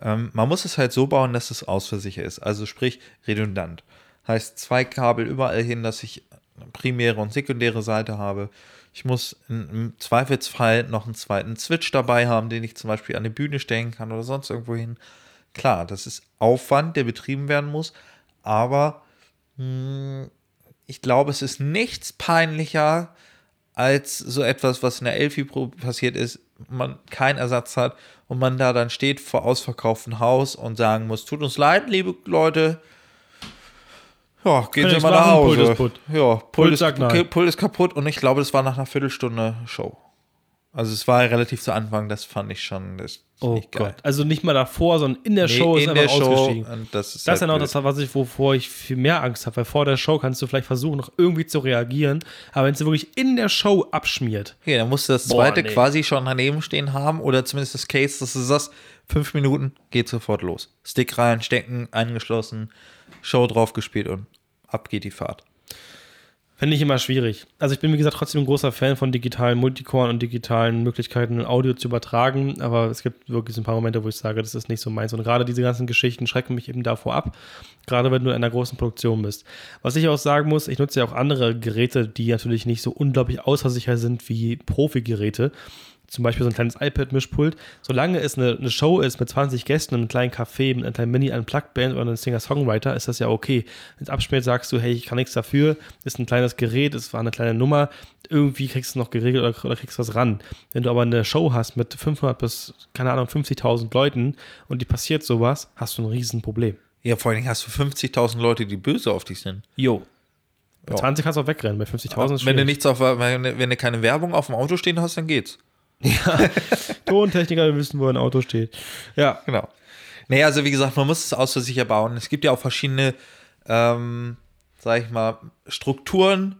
Speaker 2: Ähm, man muss es halt so bauen, dass es ausversichert ist. Also sprich redundant. Heißt zwei Kabel überall hin, dass ich eine primäre und sekundäre Seite habe. Ich muss im Zweifelsfall noch einen zweiten Switch dabei haben, den ich zum Beispiel an die Bühne stellen kann oder sonst irgendwo hin. Klar, das ist Aufwand, der betrieben werden muss, aber mh, ich glaube, es ist nichts peinlicher als so etwas, was in der Elfi passiert ist, man keinen Ersatz hat und man da dann steht vor ausverkauftem Haus und sagen muss, tut uns leid, liebe Leute, ja, gehen Sie mal nach Hause.
Speaker 1: Pult ist putt.
Speaker 2: Ja, Pult,
Speaker 1: Pult
Speaker 2: ist, okay, Pult ist kaputt und ich glaube, das war nach einer Viertelstunde Show. Also es war relativ zu Anfang, das fand ich schon ist
Speaker 1: Oh
Speaker 2: nicht geil.
Speaker 1: Gott. Also nicht mal davor, sondern in der Show ist
Speaker 2: in
Speaker 1: einfach
Speaker 2: Show
Speaker 1: ausgestiegen.
Speaker 2: das ist
Speaker 1: Das ist
Speaker 2: halt
Speaker 1: genau
Speaker 2: blöd.
Speaker 1: das, was ich, wovor ich viel mehr Angst habe, weil vor der Show kannst du vielleicht versuchen, noch irgendwie zu reagieren, aber wenn es wirklich in der Show abschmiert,
Speaker 2: Okay, dann musst du das
Speaker 1: Boah,
Speaker 2: zweite
Speaker 1: nee.
Speaker 2: quasi schon daneben stehen haben oder zumindest das Case, dass du sagst, fünf Minuten, geht sofort los. Stick rein, stecken, angeschlossen, Show drauf gespielt und ab geht die Fahrt.
Speaker 1: Finde ich immer schwierig. Also ich bin, wie gesagt, trotzdem ein großer Fan von digitalen Multicore und digitalen Möglichkeiten, Audio zu übertragen. Aber es gibt wirklich so ein paar Momente, wo ich sage, das ist nicht so meins. Und gerade diese ganzen Geschichten schrecken mich eben davor ab. Gerade wenn du in einer großen Produktion bist. Was ich auch sagen muss, ich nutze ja auch andere Geräte, die natürlich nicht so unglaublich außersicher sind wie Profi-Geräte zum Beispiel so ein kleines iPad-Mischpult, solange es eine, eine, Show ist mit 20 Gästen und einem kleinen Café, mit einer kleinen Mini-Unplugged-Band oder einem Singer-Songwriter, ist das ja okay. Wenn es abspielt, sagst du, hey, ich kann nichts dafür, ist ein kleines Gerät, es war eine kleine Nummer, irgendwie kriegst du es noch geregelt oder, oder kriegst was ran. Wenn du aber eine Show hast mit 500 bis, keine Ahnung, 50.000 Leuten und die passiert sowas, hast du ein Riesenproblem.
Speaker 2: Ja, vor allen Dingen hast du 50.000 Leute, die böse auf dich sind.
Speaker 1: Jo. Bei 20 kannst du auch wegrennen, bei 50.000
Speaker 2: ist Wenn du nichts auf, wenn, wenn du keine Werbung auf dem Auto stehen hast, dann geht's.
Speaker 1: Ja, *laughs* Tontechniker wissen, wo ein Auto steht.
Speaker 2: Ja, genau. Nee, also wie gesagt, man muss es ausversicher bauen. Es gibt ja auch verschiedene, ähm, sag ich mal, Strukturen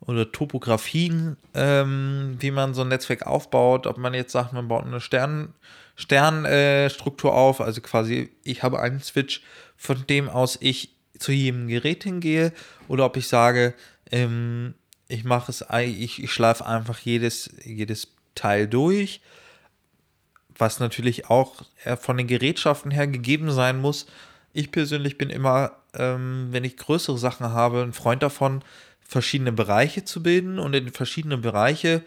Speaker 2: oder Topografien, ähm, wie man so ein Netzwerk aufbaut. Ob man jetzt sagt, man baut eine Stern, Sternstruktur äh, auf, also quasi, ich habe einen Switch, von dem aus ich zu jedem Gerät hingehe, oder ob ich sage, ähm, ich mache es, ich, ich schleife einfach jedes, jedes Teil durch, was natürlich auch äh, von den Gerätschaften her gegeben sein muss. Ich persönlich bin immer, ähm, wenn ich größere Sachen habe, ein Freund davon, verschiedene Bereiche zu bilden und in verschiedene Bereiche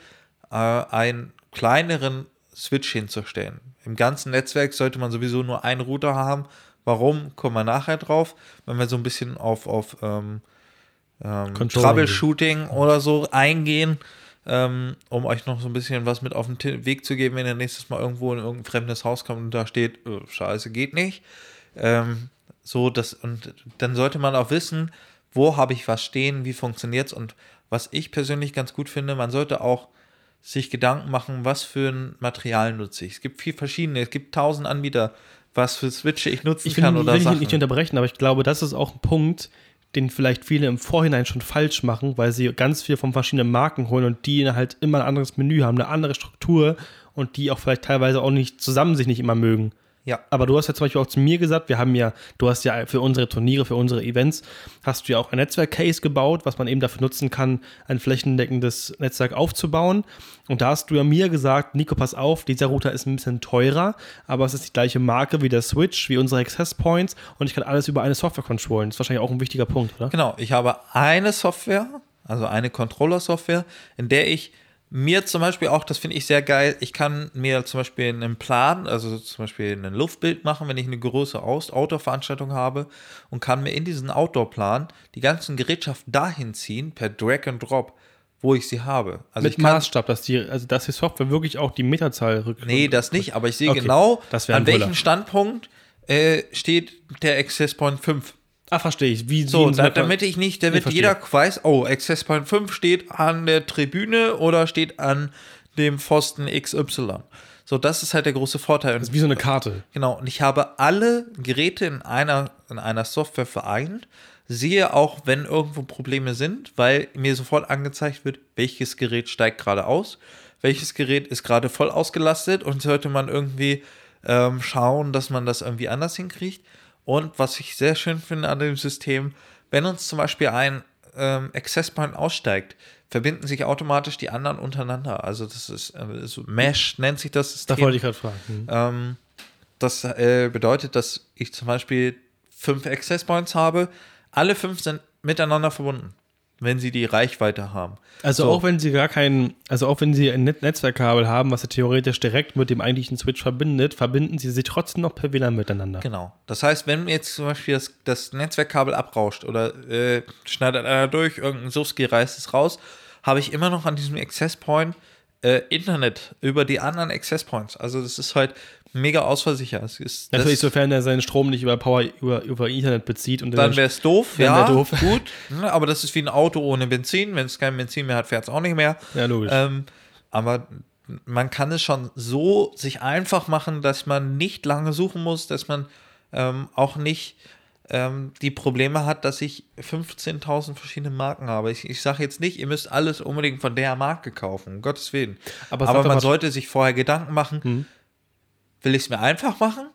Speaker 2: äh, einen kleineren Switch hinzustellen. Im ganzen Netzwerk sollte man sowieso nur einen Router haben. Warum? Kommen wir nachher drauf. Wenn wir so ein bisschen auf, auf ähm, ähm, Troubleshooting oder so eingehen, ähm, um euch noch so ein bisschen was mit auf den Weg zu geben, wenn ihr nächstes Mal irgendwo in irgendein fremdes Haus kommt und da steht, oh, scheiße, geht nicht. Ähm, so, das, und dann sollte man auch wissen, wo habe ich was stehen, wie funktioniert es und was ich persönlich ganz gut finde, man sollte auch sich Gedanken machen, was für ein Material nutze ich. Es gibt viel verschiedene, es gibt tausend Anbieter, was für Switche ich nutzen
Speaker 1: ich
Speaker 2: kann
Speaker 1: will,
Speaker 2: oder
Speaker 1: will
Speaker 2: Sachen.
Speaker 1: Ich nicht unterbrechen, aber ich glaube, das ist auch ein Punkt, den vielleicht viele im Vorhinein schon falsch machen, weil sie ganz viel von verschiedenen Marken holen und die halt immer ein anderes Menü haben, eine andere Struktur und die auch vielleicht teilweise auch nicht zusammen sich nicht immer mögen.
Speaker 2: Ja.
Speaker 1: Aber du hast ja zum Beispiel auch zu mir gesagt, wir haben ja, du hast ja für unsere Turniere, für unsere Events, hast du ja auch ein Netzwerk-Case gebaut, was man eben dafür nutzen kann, ein flächendeckendes Netzwerk aufzubauen. Und da hast du ja mir gesagt, Nico, pass auf, dieser Router ist ein bisschen teurer, aber es ist die gleiche Marke wie der Switch, wie unsere Access Points und ich kann alles über eine Software controllen. Das ist wahrscheinlich auch ein wichtiger Punkt, oder?
Speaker 2: Genau, ich habe eine Software, also eine Controller-Software, in der ich mir zum Beispiel auch, das finde ich sehr geil, ich kann mir zum Beispiel einen Plan, also zum Beispiel ein Luftbild machen, wenn ich eine große Outdoor-Veranstaltung habe und kann mir in diesen Outdoor-Plan die ganzen Gerätschaften dahin ziehen, per Drag and Drop, wo ich sie habe.
Speaker 1: Also Mit
Speaker 2: ich kann,
Speaker 1: Maßstab, dass die, also dass die Software wirklich auch die Meterzahl
Speaker 2: rückt. Nee, das nicht, aber ich sehe okay, genau, an welchem Standpunkt äh, steht der Access Point 5.
Speaker 1: Ah, verstehe ich. Wie
Speaker 2: so, da, damit ich nicht, damit nee, jeder weiß, oh, Access Point 5 steht an der Tribüne oder steht an dem Pfosten XY. So, das ist halt der große Vorteil.
Speaker 1: Das ist wie so eine Karte.
Speaker 2: Genau. Und ich habe alle Geräte in einer, in einer Software vereint, sehe auch, wenn irgendwo Probleme sind, weil mir sofort angezeigt wird, welches Gerät steigt gerade aus, welches Gerät ist gerade voll ausgelastet und sollte man irgendwie ähm, schauen, dass man das irgendwie anders hinkriegt. Und was ich sehr schön finde an dem System, wenn uns zum Beispiel ein ähm, Access Point aussteigt, verbinden sich automatisch die anderen untereinander. Also das ist äh, so Mesh nennt sich das
Speaker 1: System. Da wollte ich gerade fragen.
Speaker 2: Mhm. Ähm, das äh, bedeutet, dass ich zum Beispiel fünf Access Points habe. Alle fünf sind miteinander verbunden wenn sie die Reichweite haben.
Speaker 1: Also so. auch wenn sie gar keinen, also auch wenn sie ein Netzwerkkabel haben, was sie theoretisch direkt mit dem eigentlichen Switch verbindet, verbinden sie sich trotzdem noch per WLAN miteinander.
Speaker 2: Genau. Das heißt, wenn jetzt zum Beispiel das, das Netzwerkkabel abrauscht oder äh, schneidet einer durch, irgendein Suski reißt es raus, habe ich immer noch an diesem Access Point äh, Internet über die anderen Access Points. Also das ist halt mega ausversichert. Es ist,
Speaker 1: Natürlich, sofern er seinen Strom nicht über Power über, über Internet bezieht und
Speaker 2: dann wäre es doof, ja, doof. *laughs* gut. Ne, aber das ist wie ein Auto ohne Benzin. Wenn es kein Benzin mehr hat, fährt es auch nicht mehr.
Speaker 1: Ja, logisch.
Speaker 2: Ähm, aber man kann es schon so sich einfach machen, dass man nicht lange suchen muss, dass man ähm, auch nicht ähm, die Probleme hat, dass ich 15.000 verschiedene Marken habe. Ich, ich sage jetzt nicht, ihr müsst alles unbedingt von der Marke kaufen, um Gottes Willen. Aber, Aber man sollte sich vorher Gedanken machen, hm. Will ich es mir einfach machen?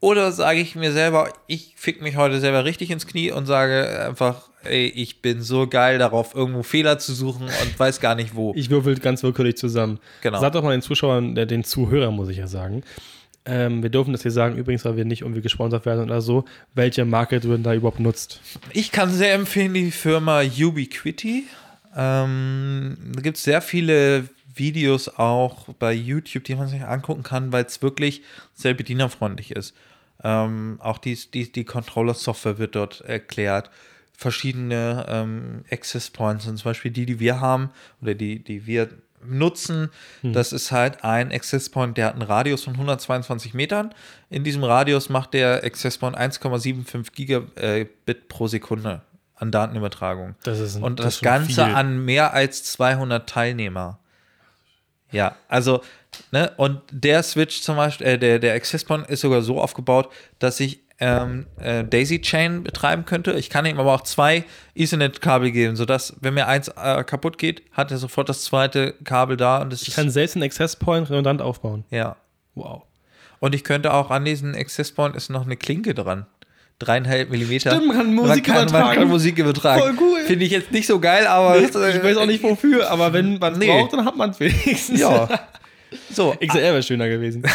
Speaker 2: Oder sage ich mir selber, ich fick mich heute selber richtig ins Knie und sage einfach, ey, ich bin so geil darauf, irgendwo Fehler zu suchen und weiß gar nicht wo. *laughs*
Speaker 1: Ich würfel ganz willkürlich zusammen.
Speaker 2: Genau.
Speaker 1: Sag doch mal den Zuschauern, äh, den Zuhörern, muss ich ja sagen. Ähm, wir dürfen das hier sagen, übrigens, weil wir nicht irgendwie gesponsert werden oder so, welche Marke du denn da überhaupt nutzt.
Speaker 2: Ich kann sehr empfehlen die Firma Ubiquiti. Ähm, da gibt es sehr viele Videos auch bei YouTube, die man sich angucken kann, weil es wirklich sehr bedienerfreundlich ist. Ähm, auch die, die, die Controller-Software wird dort erklärt. Verschiedene ähm, Access Points, sind zum Beispiel die, die wir haben oder die, die wir nutzen. Das ist halt ein Access Point, der hat einen Radius von 122 Metern. In diesem Radius macht der Access Point 1,75 Gigabit pro Sekunde an Datenübertragung.
Speaker 1: Das ist ein-
Speaker 2: Und
Speaker 1: das
Speaker 2: das, Ganze
Speaker 1: viel.
Speaker 2: an mehr als 200 Teilnehmer. Ja, also, ne, und der Switch zum Beispiel, äh, der, der Access Point ist sogar so aufgebaut, dass ich ähm, äh, Daisy Chain betreiben könnte. Ich kann ihm aber auch zwei Ethernet-Kabel geben, sodass, wenn mir eins äh, kaputt geht, hat er sofort das zweite Kabel da und es
Speaker 1: Ich kann selbst einen Access Point redundant aufbauen.
Speaker 2: ja.
Speaker 1: Wow.
Speaker 2: Und ich könnte auch an diesen Access Point ist noch eine Klinke dran. Dreieinhalb Millimeter.
Speaker 1: Stimmt, man kann Musik
Speaker 2: man kann, Man
Speaker 1: übertragen.
Speaker 2: kann Musik übertragen.
Speaker 1: Voll cool.
Speaker 2: Finde ich jetzt nicht so geil, aber.
Speaker 1: Ich weiß auch nicht wofür, aber wenn man es
Speaker 2: Nee.
Speaker 1: braucht, dann hat man es wenigstens.
Speaker 2: Ja. So, *laughs*
Speaker 1: XR wäre schöner gewesen. *laughs*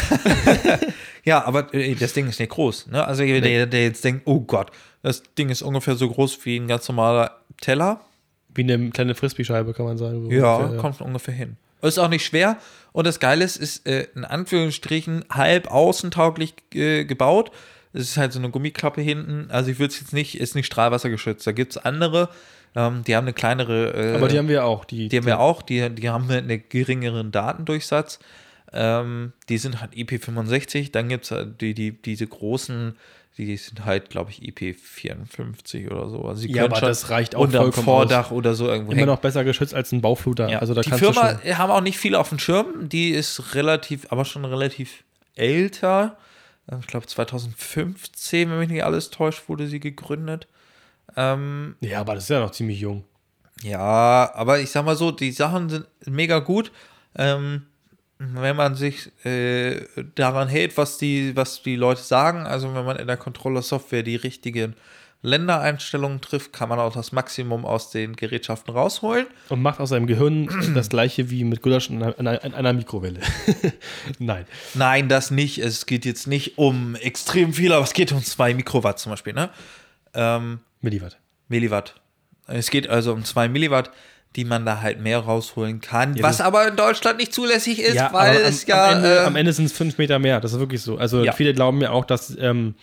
Speaker 2: Ja, aber äh, das Ding ist nicht groß. Ne? Also der, der jetzt denkt, oh Gott, das Ding ist ungefähr so groß wie ein ganz normaler Teller.
Speaker 1: Wie eine kleine Frisbee-Scheibe, kann man sagen.
Speaker 2: Ja,
Speaker 1: ungefähr,
Speaker 2: kommt ungefähr hin. Ist auch nicht schwer. Und das Geile ist, ist äh, in Anführungsstrichen halb außentauglich äh, gebaut. Es ist halt so eine Gummiklappe hinten. Also ich würde es jetzt nicht, ist nicht strahlwassergeschützt. Da gibt es andere, ähm, die haben eine kleinere. Äh,
Speaker 1: Aber die haben wir auch. Die,
Speaker 2: die haben wir auch, die, die haben einen geringeren Datendurchsatz. Ähm, die sind halt IP65. Dann gibt es die, die, diese großen, die sind halt, glaube ich, IP54 oder so. Also die
Speaker 1: Ja, aber das reicht auch vollkommen
Speaker 2: Vordach oder so irgendwo
Speaker 1: immer
Speaker 2: hängen.
Speaker 1: noch besser geschützt als ein Baufluter.
Speaker 2: Ja.
Speaker 1: Also da
Speaker 2: die Firma haben auch nicht viele auf dem Schirm. Die ist relativ, aber schon relativ älter. Ähm, Ich glaube 2015, wenn mich nicht alles täuscht, wurde sie gegründet. Ähm,
Speaker 1: Ja, aber das ist ja noch ziemlich jung.
Speaker 2: ja, aber ich sag mal so, die Sachen sind mega gut. Ähm, wenn man sich äh, daran hält, was die, was die Leute sagen, also wenn man in der Controller-Software die richtigen Ländereinstellungen trifft, kann man auch das Maximum aus den Gerätschaften rausholen.
Speaker 1: Und macht aus seinem Gehirn *clears throat* das gleiche wie mit Gulasch in einer, in einer, in einer Mikrowelle. *laughs* Nein.
Speaker 2: Nein, das nicht. Es geht jetzt nicht um extrem viel, aber es geht um 2 Mikrowatt zum Beispiel, ne? Ähm,
Speaker 1: Milliwatt.
Speaker 2: Milliwatt. Es geht also um 2 Milliwatt, die man da halt mehr rausholen kann,
Speaker 1: Ja,
Speaker 2: was aber in Deutschland nicht zulässig ist,
Speaker 1: Ja,
Speaker 2: weil
Speaker 1: am,
Speaker 2: es ja.
Speaker 1: am Ende,
Speaker 2: äh,
Speaker 1: Ende sind es fünf Meter mehr. Das ist wirklich so. Also
Speaker 2: Ja.
Speaker 1: viele glauben ja auch, dass ähm,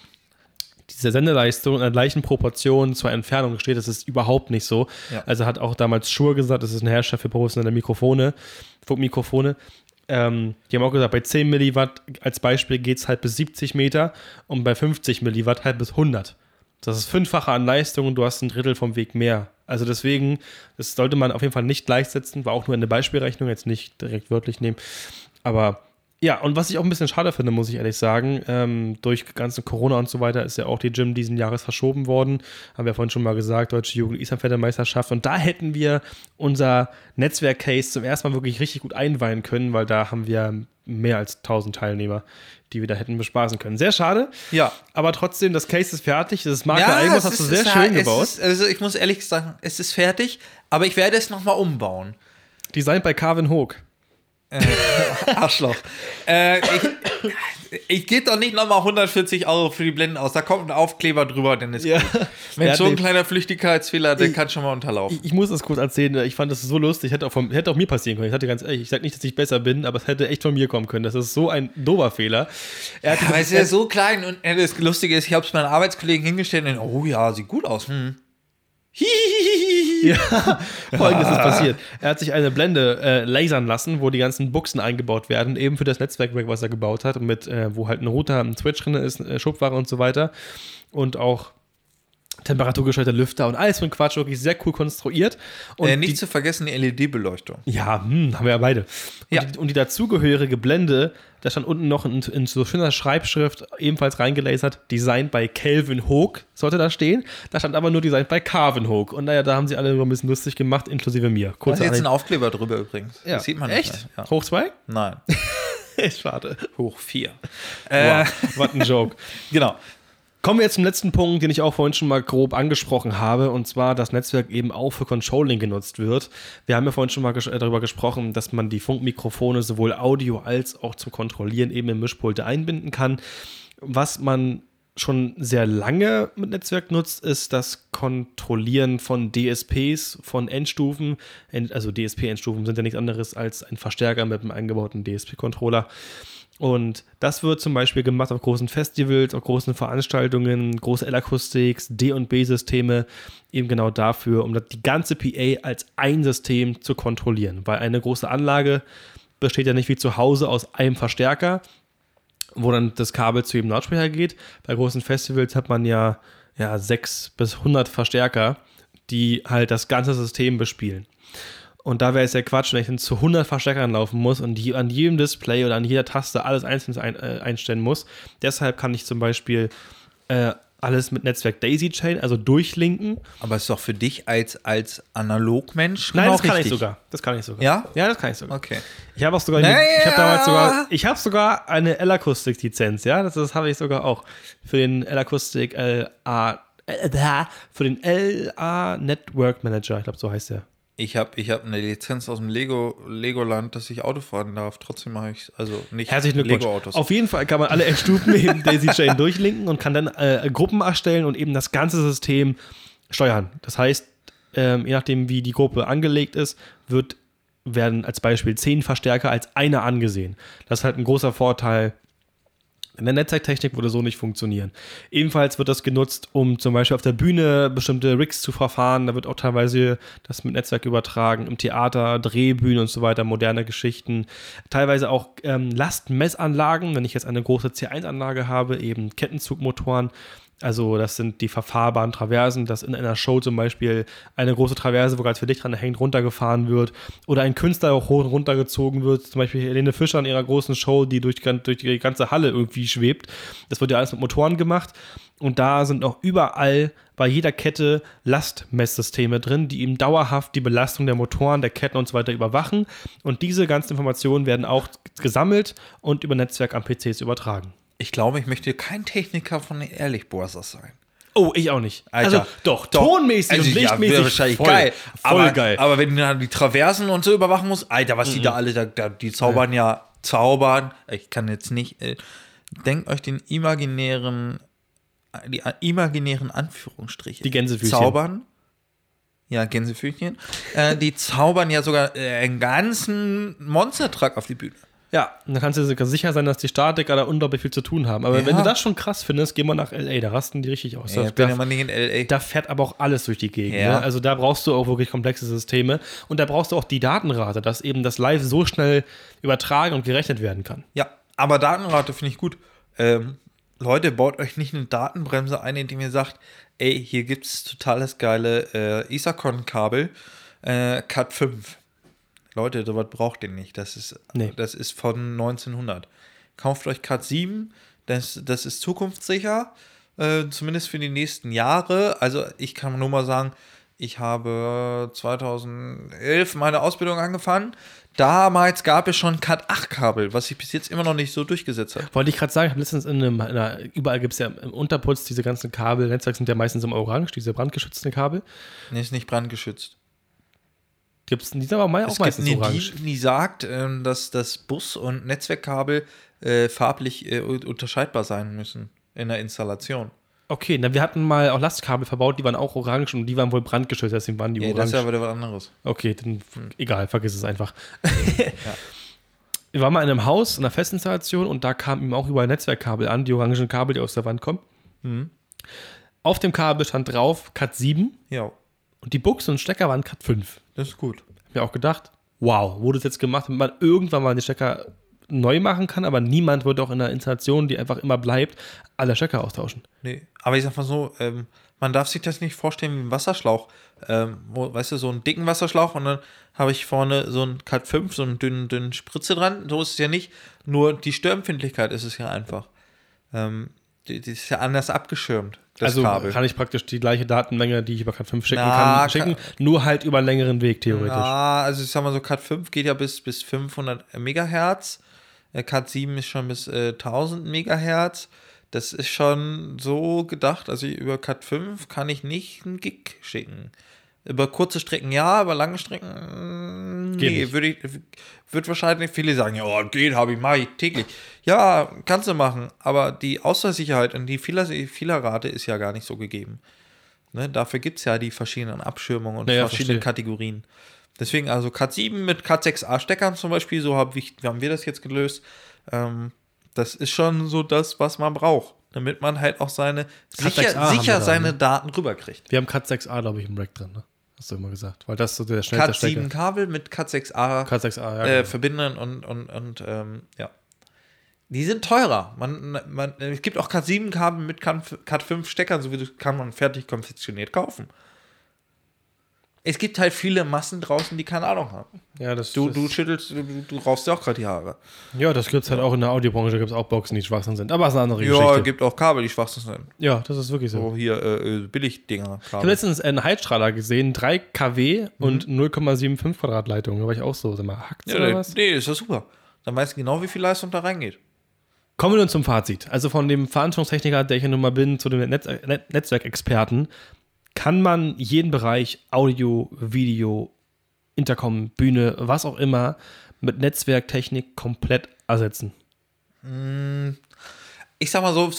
Speaker 1: diese Sendeleistung in der gleichen Proportion zur Entfernung steht. Das ist überhaupt nicht so.
Speaker 2: Ja.
Speaker 1: Also hat auch damals Shure gesagt, das ist ein Hersteller für professionelle Mikrofone, Funkmikrofone. Ähm, die haben auch gesagt, bei 10 Milliwatt als Beispiel geht es halt bis 70 Meter und bei 50 Milliwatt halt bis 100. Das ist fünffache an Leistung und du hast ein Drittel vom Weg mehr. Also deswegen, das sollte man auf jeden Fall nicht gleichsetzen, war auch nur eine Beispielrechnung, jetzt nicht direkt wörtlich nehmen. Aber ja, und was ich auch ein bisschen schade finde, muss ich ehrlich sagen, ähm, durch ganzen Corona und so weiter ist ja auch die Gym diesen Jahres verschoben worden. Haben wir vorhin schon mal gesagt, Deutsche Jugend Meisterschaft. Und da hätten wir unser Netzwerk-Case zum ersten Mal wirklich richtig gut einweihen können, weil da haben wir mehr als 1000 Teilnehmer, die wir da hätten bespaßen können. Sehr schade.
Speaker 2: ja.
Speaker 1: Aber trotzdem, das Case ist fertig. Das Marke Eigos, hast du sehr
Speaker 2: ist-
Speaker 1: schön
Speaker 2: es
Speaker 1: gebaut.
Speaker 2: Ist, also ich muss ehrlich sagen, es ist fertig, aber ich werde es nochmal umbauen.
Speaker 1: Designt bei Carvin Hoog. *laughs*
Speaker 2: Arschloch. äh, ich ich gebe doch nicht nochmal 140 Euro für die Blenden aus. Da kommt ein Aufkleber drüber, dann ist
Speaker 1: Ja.
Speaker 2: gut. Wenn
Speaker 1: Ja,
Speaker 2: so ein kleiner Flüchtigkeitsfehler, der
Speaker 1: Ich-
Speaker 2: kann schon mal unterlaufen.
Speaker 1: Ich, ich muss das kurz erzählen. Ich fand das so lustig. Hätte auch, vom, hätte auch mir passieren können. Ich hatte ganz ehrlich, ich sage nicht, dass ich besser bin, aber es hätte echt von mir kommen können. Das ist so ein dober Fehler. Er hatte,
Speaker 2: Aber es ist ja so klein und äh, das Lustige ist, ich habe es meinen Arbeitskollegen hingestellt und oh ja, sieht gut aus. Hm.
Speaker 1: Ja, *laughs* folgendes ist passiert. Er hat sich eine Blende äh, lasern lassen, wo die ganzen Buchsen eingebaut werden, eben für das Netzwerkwerk, was er gebaut hat, mit, äh, wo halt ein Router, ein Switch drin ist, äh, Schubware und so weiter. Und auch temperaturgesteuerte Lüfter und alles für ein Quatsch, wirklich sehr cool konstruiert. Und
Speaker 2: Äh, nicht
Speaker 1: die,
Speaker 2: zu vergessen die LED-Beleuchtung.
Speaker 1: ja, hm, haben wir ja beide. Und,
Speaker 2: Ja.
Speaker 1: Die, und die dazugehörige Blende, da stand unten noch in, in so schöner Schreibschrift, ebenfalls reingelasert, Design bei Calvin Hoog, sollte da stehen. Da stand aber nur Design bei Carvin Hoog. Und naja, da haben sie alle nur ein bisschen lustig gemacht, inklusive mir.
Speaker 2: Da ist jetzt ein Aufkleber drüber übrigens.
Speaker 1: ja.
Speaker 2: Das sieht man
Speaker 1: Echt?
Speaker 2: nicht. Ja.
Speaker 1: Hoch zwei?
Speaker 2: Nein, *laughs*
Speaker 1: Echt schade.
Speaker 2: hoch vier. Äh,
Speaker 1: Wow, was ein Joke. *laughs*
Speaker 2: Genau.
Speaker 1: Kommen wir jetzt zum letzten Punkt, den ich auch vorhin schon mal grob angesprochen habe, und zwar, dass Netzwerk eben auch für Controlling genutzt wird. Wir haben ja vorhin schon mal ges äh, darüber gesprochen, dass man die Funkmikrofone sowohl Audio als auch zum Kontrollieren eben in Mischpulte einbinden kann. Was man schon sehr lange mit Netzwerk nutzt, ist das Kontrollieren von DSPs, von Endstufen. Also DSP-Endstufen sind ja nichts anderes als ein Verstärker mit einem eingebauten DSP-Controller. Und das wird zum Beispiel gemacht auf großen Festivals, auf großen Veranstaltungen, große L-Akustiks, D- und B-Systeme, eben genau dafür, um die ganze PA als ein System zu kontrollieren. Weil eine große Anlage besteht ja nicht wie zu Hause aus einem Verstärker, wo dann das Kabel zu jedem Lautsprecher geht. Bei großen Festivals hat man ja, ja 6 bis 100 Verstärker, die halt das ganze System bespielen. Und da wäre es ja Quatsch, wenn ich dann zu 100 Verstärkern laufen muss und die an jedem Display oder an jeder Taste alles einzeln ein, äh, einstellen muss. Deshalb kann ich zum Beispiel äh, alles mit Netzwerk Daisy Chain, also durchlinken.
Speaker 2: Aber ist doch für dich als, als Analogmensch
Speaker 1: Nein,
Speaker 2: genau
Speaker 1: das kann
Speaker 2: richtig.
Speaker 1: ich sogar. Das kann ich sogar.
Speaker 2: Ja?
Speaker 1: Ja, das kann ich sogar.
Speaker 2: Okay.
Speaker 1: Ich habe auch sogar,
Speaker 2: Naja.
Speaker 1: ich habe damals sogar, ich habe sogar eine L-Akustik-Lizenz, ja, das, das habe ich sogar auch für den L-Akustik LA, äh, für den LA Network Manager, ich glaube, so heißt der.
Speaker 2: Ich habe ich hab eine Lizenz aus dem Lego, Legoland, dass ich Auto fahren darf. Trotzdem mache ich also nicht
Speaker 1: Herzlichen.
Speaker 2: Lego-Autos.
Speaker 1: Auf jeden Fall kann man alle Endstufen eben *laughs* Daisy Chain durchlinken und kann dann äh, Gruppen erstellen und eben das ganze System steuern. Das heißt, ähm, je nachdem, wie die Gruppe angelegt ist, wird, werden als Beispiel zehn Verstärker als einer angesehen. Das ist halt ein großer Vorteil. In der Netzwerktechnik würde so nicht funktionieren. Ebenfalls wird das genutzt, um zum Beispiel auf der Bühne bestimmte Rigs zu verfahren. Da wird auch teilweise das mit Netzwerk übertragen. Im Theater, Drehbühnen und so weiter, moderne Geschichten. Teilweise auch ähm, Lastmessanlagen. Wenn ich jetzt eine große C1-Anlage habe, eben Kettenzugmotoren. Also das sind die verfahrbaren Traversen, dass in einer Show zum Beispiel eine große Traverse, wo ganz viel Licht dran hängt, runtergefahren wird. Oder ein Künstler auch hoch und runtergezogen wird. Zum Beispiel Helene Fischer in ihrer großen Show, die durch, die- durch die ganze Halle irgendwie schwebt. Das wird ja alles mit Motoren gemacht. Und da sind auch überall bei jeder Kette Lastmesssysteme drin, die eben dauerhaft die Belastung der Motoren, der Ketten und so weiter überwachen. Und diese ganzen Informationen werden auch gesammelt und über Netzwerk an PCs übertragen.
Speaker 2: Ich glaube, ich möchte kein Techniker von den Ehrlich Brothers sein.
Speaker 1: Oh, ich auch nicht.
Speaker 2: Alter,
Speaker 1: also doch, tonmäßig
Speaker 2: Also,
Speaker 1: und
Speaker 2: ja,
Speaker 1: lichtmäßig
Speaker 2: wäre wahrscheinlich
Speaker 1: voll,
Speaker 2: geil.
Speaker 1: Voll
Speaker 2: aber,
Speaker 1: geil.
Speaker 2: Aber wenn du dann die Traversen und so überwachen musst, Alter, was die da alle, da, da, die zaubern ja, zaubern. Ich kann jetzt nicht. Äh, denkt euch den imaginären, die imaginären Anführungsstriche.
Speaker 1: Die Gänsefüßchen.
Speaker 2: Zaubern. Ja, Gänsefüßchen. äh, die zaubern ja sogar äh, einen ganzen Monstertruck auf die Bühne.
Speaker 1: Ja, dann kannst du dir sicher sein, dass die Statiker da unglaublich viel zu tun haben. Aber
Speaker 2: Ja.
Speaker 1: wenn du das schon krass findest, geh mal nach L.A., da rasten die richtig aus.
Speaker 2: Ja,
Speaker 1: da,
Speaker 2: ich bin
Speaker 1: da,
Speaker 2: ja mal nicht in L.A.
Speaker 1: da fährt aber auch alles durch die Gegend.
Speaker 2: Ja.
Speaker 1: Ne? Also da brauchst du auch wirklich komplexe Systeme. Und da brauchst du auch die Datenrate, dass eben das Live so schnell übertragen und gerechnet werden kann.
Speaker 2: Ja, aber Datenrate finde ich gut. Ähm, Leute, baut euch nicht eine Datenbremse ein, indem ihr sagt, ey, hier gibt es total das geile äh, Isacon-Kabel, äh, Cat 5. Leute, sowas braucht ihr nicht. Das ist,
Speaker 1: Nee.
Speaker 2: das ist von 1900. Kauft euch Cat 7, das, das ist zukunftssicher, äh, zumindest für die nächsten Jahre. Also ich kann nur mal sagen, ich habe 2011 meine Ausbildung angefangen. Damals gab es schon Cat 8 Kabel, was sich bis jetzt immer noch nicht so durchgesetzt hat.
Speaker 1: Wollte ich gerade sagen, ich habe letztens in einem, in einer, überall gibt es ja im Unterputz diese ganzen Kabel, Netzwerk sind ja meistens im Orange, diese brandgeschützten Kabel.
Speaker 2: Nee, ist nicht brandgeschützt.
Speaker 1: Gibt es, die sind aber mal auch
Speaker 2: Es gibt
Speaker 1: meistens
Speaker 2: eine,
Speaker 1: orange.
Speaker 2: die, die sagt, ähm, dass das Bus- und Netzwerkkabel äh, farblich äh, un- unterscheidbar sein müssen in der Installation.
Speaker 1: Okay, na, wir hatten mal auch Lastkabel verbaut, die waren auch orange und die waren wohl brandgeschützt, deswegen waren die
Speaker 2: Nee, das
Speaker 1: orange.
Speaker 2: ist ja wieder was anderes.
Speaker 1: Okay, dann egal, vergiss es einfach. *laughs* Wir waren mal in einem Haus, in einer Festinstallation und da kamen ihm auch überall Netzwerkkabel an, die orangen Kabel, die aus der Wand kommen.
Speaker 2: Mhm.
Speaker 1: Auf dem Kabel stand drauf Cat 7
Speaker 2: Ja,
Speaker 1: und die Buchse und Stecker waren Cat 5.
Speaker 2: das ist gut.
Speaker 1: Hab mir auch gedacht, wow, wurde es jetzt gemacht, damit man irgendwann mal die Stecker neu machen kann, aber niemand wird auch in einer Installation, die einfach immer bleibt, alle Stecker austauschen.
Speaker 2: Nee, aber ich sag mal so, ähm, man darf sich das nicht vorstellen wie ein Wasserschlauch. Ähm, wo, weißt du, so einen dicken Wasserschlauch und dann habe ich vorne so einen Cut 5, so einen dünnen, dünnen Spritze dran. So ist es ja nicht. Nur die Störempfindlichkeit ist es ja einfach. Ähm, die, die ist ja anders abgeschirmt, das
Speaker 1: also
Speaker 2: Kabel.
Speaker 1: kann ich praktisch die gleiche Datenmenge, die ich über Cat 5 schicken
Speaker 2: Na,
Speaker 1: kann, schicken, nur halt über einen längeren Weg theoretisch.
Speaker 2: Ja, also ich sag mal so, Cat 5 geht ja bis, bis 500 Megahertz. Äh, Cat 7 ist schon bis äh, 1000 Megahertz. Das ist schon so gedacht. Also über Cat 5 kann ich nicht einen Gig schicken. Über kurze Strecken ja, aber lange Strecken
Speaker 1: Geht
Speaker 2: nee, würde ich wird wahrscheinlich viele sagen, ja, geht, habe ich, mache ich täglich. Ja, kannst du machen, aber die Ausfallsicherheit und die Fehler, Fehlerrate ist ja gar nicht so gegeben. Ne? Dafür gibt es ja die verschiedenen Abschirmungen und
Speaker 1: Ja, ja,
Speaker 2: verschiedene
Speaker 1: verstehe.
Speaker 2: Kategorien. Deswegen also Cat 7 mit Cat 6a Steckern zum Beispiel, so hab ich, haben wir das jetzt gelöst. Ähm, das ist schon so das, was man braucht, damit man halt auch seine sicher,
Speaker 1: 6a haben wir
Speaker 2: sicher
Speaker 1: da,
Speaker 2: seine
Speaker 1: ne?
Speaker 2: Daten rüberkriegt.
Speaker 1: Wir haben Cat 6a, glaube ich, im Rack drin, ne? Hast du immer gesagt. Weil das so der schnellste
Speaker 2: Cat 7 Kabel mit Cat 6a
Speaker 1: Cat 6a, ja.
Speaker 2: äh,
Speaker 1: genau.
Speaker 2: verbinden und, und, und ähm, ja. Die sind teurer. Man, man, es gibt auch Cat 7 Kabel mit Cat Cat 5 Steckern, so wie das kann man fertig konfektioniert kaufen. Es gibt halt viele Massen draußen, die keine Ahnung haben.
Speaker 1: ja, das,
Speaker 2: Du,
Speaker 1: das,
Speaker 2: du schüttelst, du, du raufst dir auch gerade die Haare.
Speaker 1: ja, das gibt es halt auch in der Audiobranche, gibt es auch Boxen, die schwachsinn sind. Aber es ist eine andere
Speaker 2: Ja,
Speaker 1: Geschichte.
Speaker 2: gibt auch Kabel, die schwachsten sind.
Speaker 1: Ja, das ist wirklich so.
Speaker 2: So hier äh, äh, Billigdinger.
Speaker 1: Ich habe letztens einen Heizstrahler gesehen, 3 kW und 0,75 Quadratleitung. Da war ich auch so, sag mal, hackt's
Speaker 2: Mhm. Ja,
Speaker 1: oder
Speaker 2: nee,
Speaker 1: was?
Speaker 2: nee, ist ja super. Dann weißt du genau, wie viel Leistung da reingeht.
Speaker 1: Kommen wir nun zum Fazit. Also von dem Veranstaltungstechniker, der ich ja nun mal bin, zu dem Netz Net Netzwerkexperten, kann man jeden Bereich Audio, Video, Intercom, Bühne, was auch immer, mit Netzwerktechnik komplett ersetzen.
Speaker 2: Ich sag mal so,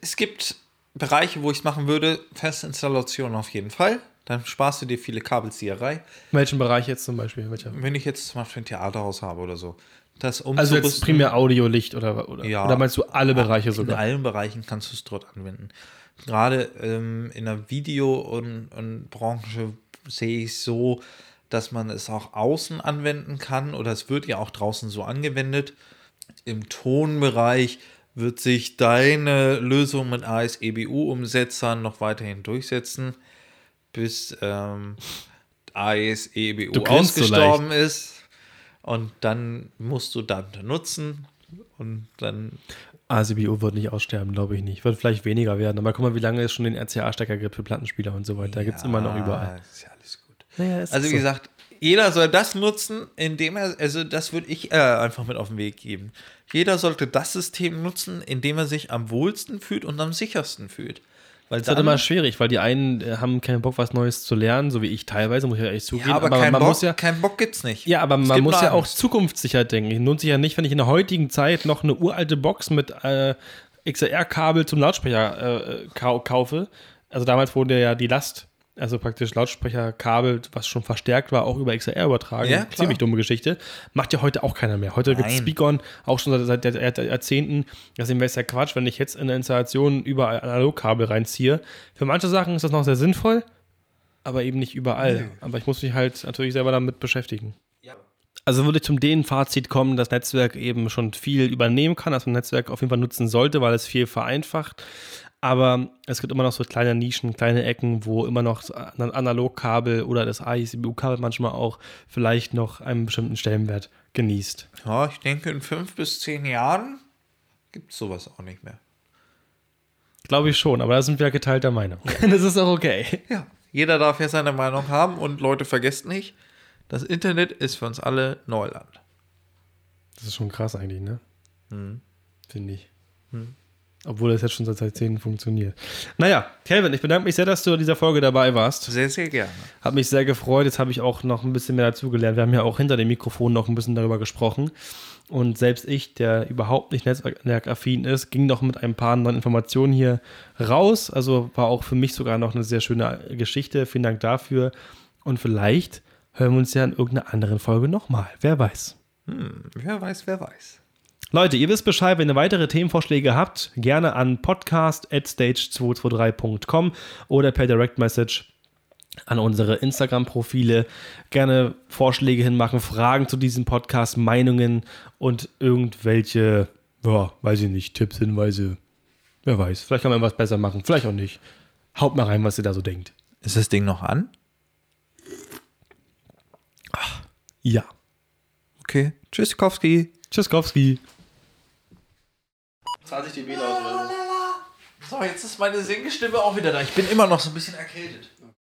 Speaker 2: es- gibt Bereiche, wo ich es machen würde, feste Installation auf jeden Fall. Dann sparst du dir viele Kabelzieherei.
Speaker 1: In welchem Bereich jetzt zum Beispiel? Welcher?
Speaker 2: Wenn ich jetzt zum Beispiel ein Theaterhaus habe oder so, das
Speaker 1: Also jetzt primär Audio, Licht oder, oder,
Speaker 2: Ja.
Speaker 1: oder meinst du alle Bereiche
Speaker 2: In
Speaker 1: sogar?
Speaker 2: allen Bereichen kannst du es dort anwenden. Gerade ähm, in der Video- und, und Branche sehe ich so, dass man es auch außen anwenden kann oder es wird ja auch draußen so angewendet. Im Tonbereich wird sich deine Lösung mit ASEBU-Umsetzern noch weiterhin durchsetzen, bis ähm, ASEBU
Speaker 1: grinst so
Speaker 2: ausgestorben ist. Und dann musst du Dante nutzen und dann
Speaker 1: ACBU wird nicht aussterben, glaube ich nicht. Wird vielleicht weniger werden. Aber guck mal, wie lange es schon den RCA-Stecker gibt für Plattenspieler und so weiter. Da gibt es immer noch überall.
Speaker 2: Ist ja alles gut.
Speaker 1: Naja,
Speaker 2: Also wie
Speaker 1: so.
Speaker 2: gesagt, jeder soll das nutzen, indem er, also das würde ich äh, einfach mit auf den Weg geben. Jeder sollte das System nutzen, in dem er sich am wohlsten fühlt und am sichersten fühlt. Weil
Speaker 1: Das ist halt immer schwierig, weil die einen äh, haben keinen Bock, was Neues zu lernen, so wie ich teilweise, muss ich ja echt zugeben.
Speaker 2: ja, aber, kein,
Speaker 1: man
Speaker 2: Bock,
Speaker 1: muss ja,
Speaker 2: kein Bock gibt's nicht.
Speaker 1: ja, aber
Speaker 2: Es
Speaker 1: man muss ja auch zukunftssicher denken. Es lohnt sich ja nicht, wenn ich in der heutigen Zeit noch eine uralte Box mit äh, XLR-Kabel zum Lautsprecher äh, kau kaufe. Also damals wurde ja die Last, also praktisch Lautsprecherkabel, was schon verstärkt war, auch über XLR übertragen.
Speaker 2: Ja.
Speaker 1: Ziemlich dumme Geschichte. Macht ja heute auch keiner mehr. Heute gibt es. Speakon auch schon seit, seit Jahr- Jahrzehnten. Deswegen wäre es ja Quatsch, wenn ich jetzt in der Installation überall Analogkabel reinziehe. Für manche Sachen ist das noch sehr sinnvoll, aber eben nicht überall. Aber ich muss mich halt natürlich selber damit beschäftigen. Also würde ich zum den Fazit kommen, dass Netzwerk eben schon viel übernehmen kann, dass man Netzwerk auf jeden Fall nutzen sollte, weil es viel vereinfacht. Aber es gibt immer noch so kleine Nischen, kleine Ecken, wo immer noch ein Analogkabel oder das AICBU-Kabel manchmal auch vielleicht noch einen bestimmten Stellenwert genießt.
Speaker 2: Ja, ich denke, in fünf bis zehn Jahren gibt es sowas auch nicht mehr.
Speaker 1: Glaube ich schon, aber da sind wir geteilter Meinung. *laughs* das ist auch okay.
Speaker 2: Ja. Jeder darf ja seine Meinung haben und Leute, vergesst nicht, das Internet ist für uns alle Neuland.
Speaker 1: Das ist schon krass eigentlich, ne?
Speaker 2: Hm.
Speaker 1: Finde ich. Obwohl das jetzt schon seit Jahrzehnten funktioniert. Naja, Kelvin, ich bedanke mich sehr, dass du in dieser Folge dabei warst.
Speaker 2: Sehr, sehr gerne.
Speaker 1: Hat mich sehr gefreut. Jetzt habe ich auch noch ein bisschen mehr dazugelernt. Wir haben ja auch hinter dem Mikrofon noch ein bisschen darüber gesprochen. Und selbst ich, der überhaupt nicht netzwerkaffin ist, ging noch mit ein paar neuen Informationen hier raus. Also war auch für mich sogar noch eine sehr schöne Geschichte. Vielen Dank dafür. Und vielleicht hören wir uns ja in irgendeiner anderen Folge nochmal. Wer weiß.
Speaker 2: Hm, wer weiß, wer weiß.
Speaker 1: Leute, ihr wisst Bescheid, wenn ihr weitere Themenvorschläge habt, gerne an podcast.stage223.com oder per Direct Message an unsere Instagram-Profile. Gerne Vorschläge hinmachen, Fragen zu diesem Podcast, Meinungen und irgendwelche, ja, weiß ich nicht, Tipps, Hinweise. Wer weiß, vielleicht kann man was besser machen, vielleicht auch nicht. Haut mal rein, was ihr da so denkt.
Speaker 2: Ist das Ding noch an?
Speaker 1: Ja.
Speaker 2: Okay. Tschüss, Kowski.
Speaker 1: Tschüsskowski.
Speaker 2: 20 dB laut. So, jetzt ist meine Singestimme auch wieder da. Ich bin immer noch so ein bisschen erkältet.